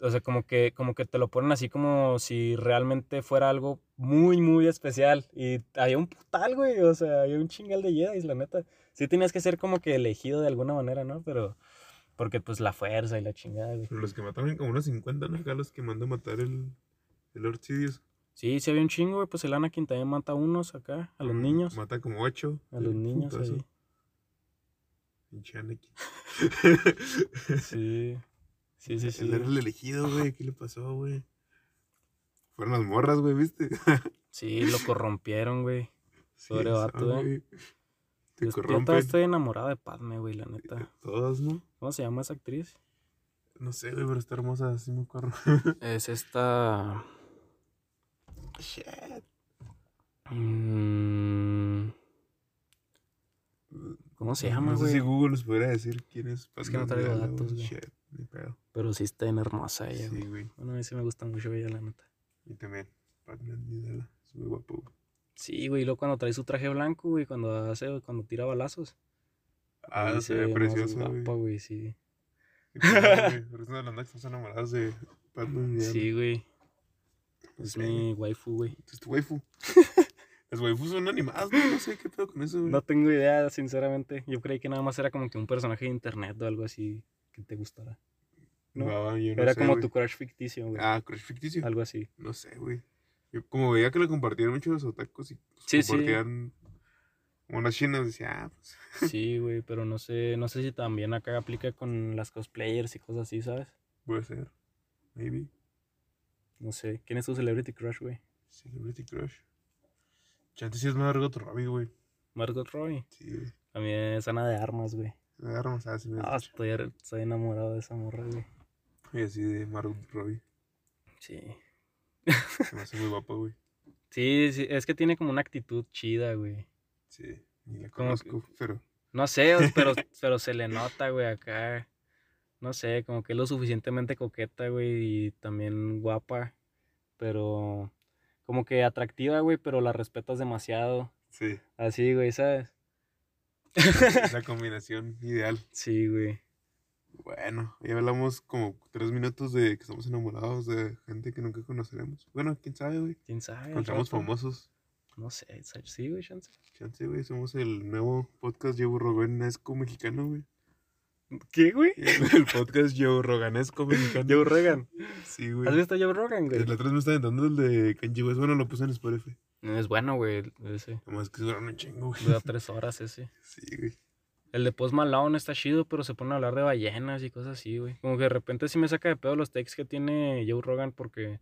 o sea, como que, como que te lo ponen así como si realmente fuera algo muy, muy especial. Y había un putal, güey, o sea, había un chingal de Jedi, la neta. Sí tenías que ser como que elegido de alguna manera, ¿no? Pero, porque pues la fuerza y la chingada, güey. Pero los que mataron como unos 50, ¿no? Acá los que mandó a matar el, el Lord Sidious. Sí, sí había un chingo, güey. Pues el Anakin también mata a unos acá, a los niños. Mata como 8. A los niños ahí. Pinche Anakin. Sí. Sí, sí, sí. Él era el elegido, güey. ¿Qué le pasó, güey? Fueron las morras, güey, ¿viste? Sí, lo corrompieron, güey. Sí, Pobre eso, vato, ¿eh? güey. Te Yo- Yo todavía estoy enamorada de Padme, güey, la neta. Todos, ¿no? ¿Cómo se llama esa actriz? No sé, güey, pero está hermosa, así me acuerdo. Es esta. Shit. mm, ¿Cómo se llama, No sé güey? si Google nos pudiera decir quién es. Es que no traigo datos, güey. Shit, ni pedo. Pero sí está bien hermosa ella, Sí, güey. güey. Bueno, a mí sí me gusta mucho ella, la neta. Y también, Padme Amidala. Es muy guapo, güey. Sí, güey, y luego cuando trae su traje blanco, güey, cuando hace, cuando tira balazos. Ah, se ve precioso, guapa, güey. güey, sí. Sí, claro, güey, Pero es una de las que estamos enamorados de. Sí, güey. Es Sí. mi waifu, güey. Es tu waifu. Las waifus son animadas, güey. No sé qué pedo con eso, güey. No tengo idea, sinceramente. Yo creí que nada más era como que un personaje de internet o algo así que te gustara. no. No, yo no era sé, como güey. tu crush ficticio, güey. Ah, crush ficticio. Algo así. No sé, güey. Yo como veía que lo compartían muchos los otakus y pues, Sí, sí. compartían unas chinas, decía, ah, pues Sí, güey, pero no sé, no sé si también acá aplica con las cosplayers y cosas así, ¿sabes? puede ser. Maybe. No sé. ¿Quién es tu celebrity crush, güey? Celebrity crush. Chante sí es Margot Robbie, güey. Margot Robbie. Sí, güey. Mí es Ana de Armas, güey. Me agarramos así, me Ah, estoy, estoy enamorado de esa morra, güey. Y así de Margot Robbie. Sí. Se me hace muy guapo, güey. Sí, sí, es que tiene como una actitud chida, güey. Sí. Ni la Como conozco, pero No sé, pero, pero se le nota, güey, acá. No sé, como que es lo suficientemente coqueta, güey, y también guapa. Pero como que atractiva, güey, pero la respetas demasiado. sí. Así, güey, ¿sabes? Es la combinación ideal. Sí, güey. Bueno, ya hablamos como tres minutos de que estamos enamorados de gente que nunca conoceremos. Bueno, quién sabe, güey. ¿Quién sabe? Rato? famosos. No sé, sí, güey, chance. Chance, güey, somos el nuevo podcast Joe Roganesco mexicano, güey. ¿Qué, güey? El podcast Joe Roganesco mexicano. Joe Rogan. Sí, güey. ¿Has visto Joe Rogan, güey? La otra me estaba dando el de Kanye West. Bueno, lo puse en Spotify. Es bueno, güey, ese. Nomás que duraron un chingo, güey. Dura tres horas ese. Sí, güey. El de Post Malone está chido, pero se pone a hablar de ballenas y cosas así, güey. Como que de repente sí me saca de pedo los takes que tiene Joe Rogan porque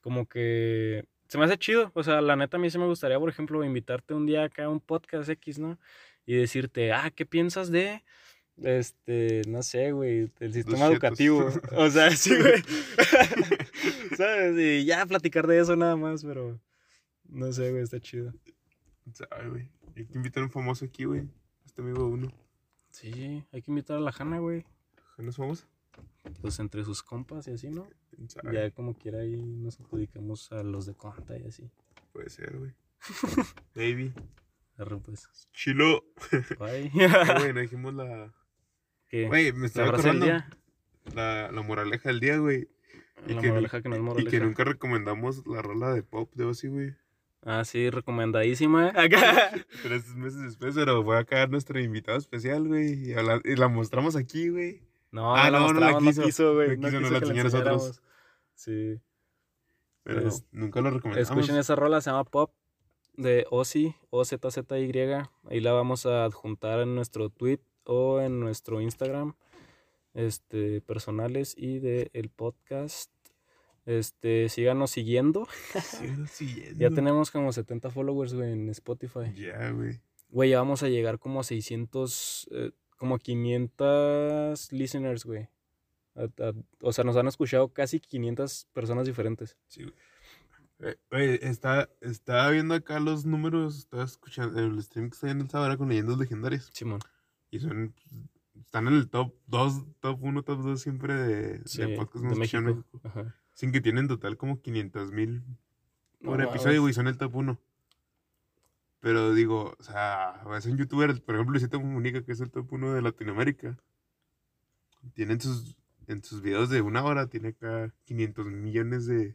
como que se me hace chido. O sea, la neta a mí sí me gustaría, por ejemplo, invitarte un día acá a un podcast X, ¿no? Y decirte, ah, ¿qué piensas de, este, no sé, güey, el sistema educativo? O sea, sí, güey. ¿Sabes? Y ya platicar de eso nada más, pero no sé, güey, está chido. Sabe, güey. Hay que invitar a un famoso aquí, güey. Este amigo uno. Sí, hay que invitar a la Hanna, güey. ¿No es famoso? Pues entre sus compas y así, ¿no? Ya como quiera ahí nos adjudicamos a los de conta y así. Puede ser, güey. Baby. Arre, pues. Chilo. Bye. Ah, Güey, no dijimos la. ¿Qué? Güey, me ¿La estaba acordando. La, la moraleja del día, güey. y La que nu- moraleja que no es y- moraleja. Y que nunca recomendamos la rola de pop de Ozzy, güey. Ah, sí, recomendadísima. Acá. Tres meses después, pero fue acá nuestro invitado especial, güey. Y, habla- y la mostramos aquí, güey. No, Ah, la no, no la quiso. quiso, güey. No quiso, nos la que enseñó a nosotros. Sí. Pero Es- nunca lo recomendamos. Escuchen esa rola, se llama Pop de Ozzy, O-Z-Z-Y. Ahí la vamos a adjuntar en nuestro tweet o en nuestro Instagram este, personales y del el podcast. Este, síganos siguiendo. Síguelo siguiendo. Ya tenemos como 70 followers, güey, en Spotify. Ya, güey. Güey, ya vamos a llegar como a 600, eh, como 500 listeners, güey. O sea, nos han escuchado casi 500 personas diferentes. Sí, güey. Eh, Güey, está, estaba viendo acá los números, estaba escuchando el stream que está viendo el sábado era con leyendas legendarias. Simón. Y son, están en el top 2, top 1, top 2 siempre de, Sí, de podcast de México. México. Ajá. Sin que tienen en total como 500 mil por No episodio, güey, son el top 1. Pero digo, o sea, es un youtuber, por ejemplo, Luisito Comunica, que es el top 1 de Latinoamérica. Tiene en sus, en sus videos de una hora, tiene acá 500 millones de...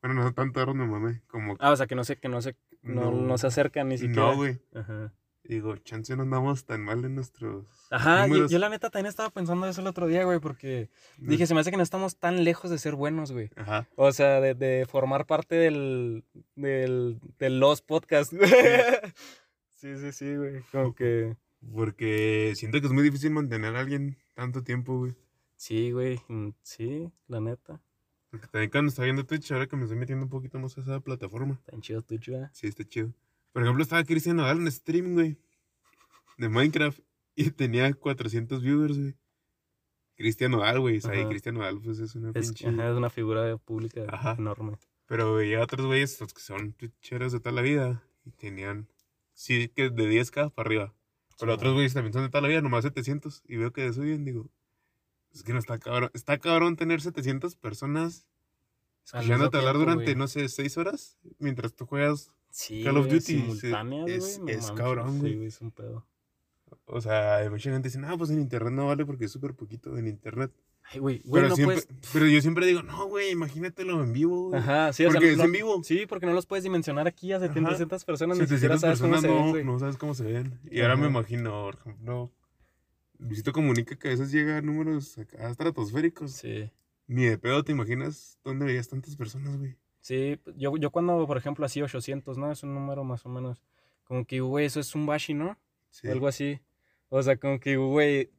Bueno, no tanto, ahora no mames, como... Ah, o sea, que no sé, que no se, no, no se acercan ni siquiera. No, güey. Ajá. Digo, chance no andamos tan mal en nuestros Ajá, yo, la neta también estaba pensando eso el otro día, güey, porque No- dije, se me hace que no estamos tan lejos de ser buenos, güey. Ajá. O sea, de, de formar parte del, del, de los podcasts. sí, sí, sí, güey. Como que Porque siento que es muy difícil mantener a alguien tanto tiempo, güey. Sí, güey. mm, Sí, la neta. Porque también cuando estaba viendo Twitch, ahora que me estoy metiendo un poquito más a esa plataforma. Tan chido Twitch, ¿verdad? Sí, está chido. Por ejemplo, estaba Cristian Nodal en stream, güey. De Minecraft. Y tenía 400 viewers, güey. Cristian Nodal, güey. Ajá. Cristian Nodal, pues es una Es, pinche... ajá, es una figura pública Ajá. enorme. Pero veía otros güeyes los que son twitcheros de toda la vida. Y tenían... Sí, que de 10k para arriba. Pero Sí, otros güeyes también son de toda la vida, nomás 700. Y veo que suben, digo... Es que no está cabrón. Está cabrón tener 700 personas escuchándote hablar durante, no sé, 6 horas. Mientras tú juegas Sí, Call of Duty, simultáneas, es- güey, es cabrón, sí, güey. es un pedo. O sea, mucha gente dice, no, pues en internet no vale porque es súper poquito en internet. Ay, güey, güey, Pero, no siempre, puedes... pero yo siempre digo, no, güey, imagínatelo en vivo. güey". Ajá, sí, o sea, Porque es en vivo. Sí, porque no los puedes dimensionar aquí a Ajá. 700 personas, ni siquiera 700 sabes cómo personas se ven, no, no sabes cómo se ven. Y ahora me imagino, por ejemplo, Luisito comunica que a veces llega a números acá estratosféricos. Sí. Ni de pedo te imaginas dónde veías tantas personas, güey. Sí, yo, yo cuando, por ejemplo, así 800, ¿no? Es un número más o menos, como que, güey, eso es un bashi, ¿no? Sí. O algo así. O sea, como que, güey,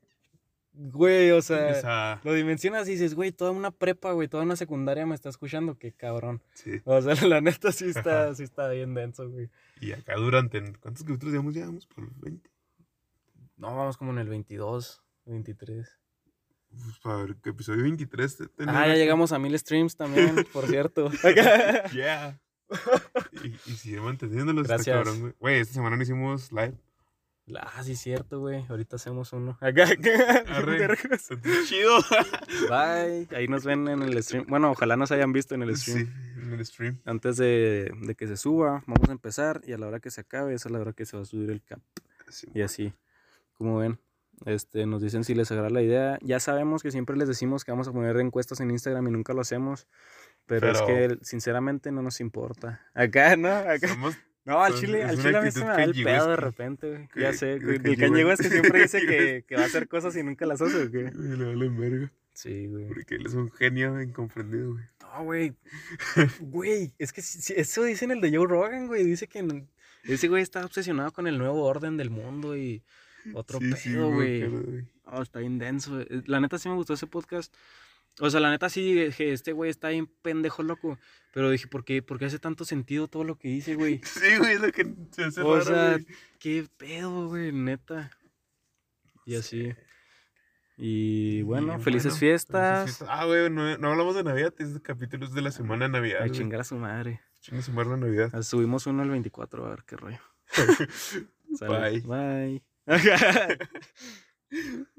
güey, o sea, O sea, lo dimensionas y dices, güey, toda una prepa, güey, toda una secundaria me está escuchando, qué cabrón. sí. O sea, la neta sí está, sí está bien denso, güey. Y acá durante, ¿cuántos capítulos llevamos? Llevamos por 20. No, vamos como en el 22, 23. Pues para el episodio 23. te- tener Ah, ya llegamos a mil streams también, por cierto. Yeah. y, y sigue manteniéndolos. está Gracias. cabrón, güey. Esta semana no hicimos live. Ah, sí, cierto, güey. Ahorita hacemos uno. Acá. Chido. Bye. Ahí nos ven en el stream. Bueno, ojalá nos hayan visto en el stream. Sí, en el stream. Antes de, de que se suba, vamos a empezar. Y a la hora que se acabe, esa es la hora que se va a subir el cap. Sí. Y así. Como ven, este, nos dicen si les agrada la idea. Ya sabemos que siempre les decimos que vamos a poner encuestas en Instagram y nunca lo hacemos. Pero, es Pero- que sinceramente no nos importa. Acá, ¿no? Acá. Somos No, al chile, es al chile a mí se me da el pedo de repente, güey. Ya sé, güey. El cañigo es que siempre dice que, que va a hacer cosas y nunca las hace, güey. Güey, le valen verga. Sí, güey. Porque él es un genio incomprendido, güey. No, güey. Güey, es que si- eso dice en el de Joe Rogan, güey. Dice que ese güey está obsesionado con el nuevo orden del mundo y otro Sí, sí, pedo, güey. güey. Oh, está bien denso. eh. La neta sí me gustó ese podcast. O sea, la neta sí dije, este güey está bien pendejo, loco. Pero dije, ¿por qué, ¿por qué hace tanto sentido todo lo que dice, güey? Sí, güey, es lo que se hace O raro, sea, qué pedo, güey, neta. Y así. Y bueno, felices bueno, fiestas. felices fiestas. Ah, güey, no, no hablamos de Navidad, es capítulo es de la semana de Navidad. A chingar a su madre. Chinga su madre la Navidad. Ah, Subimos uno el 24, a ver qué rollo. Sale. Bye. Bye.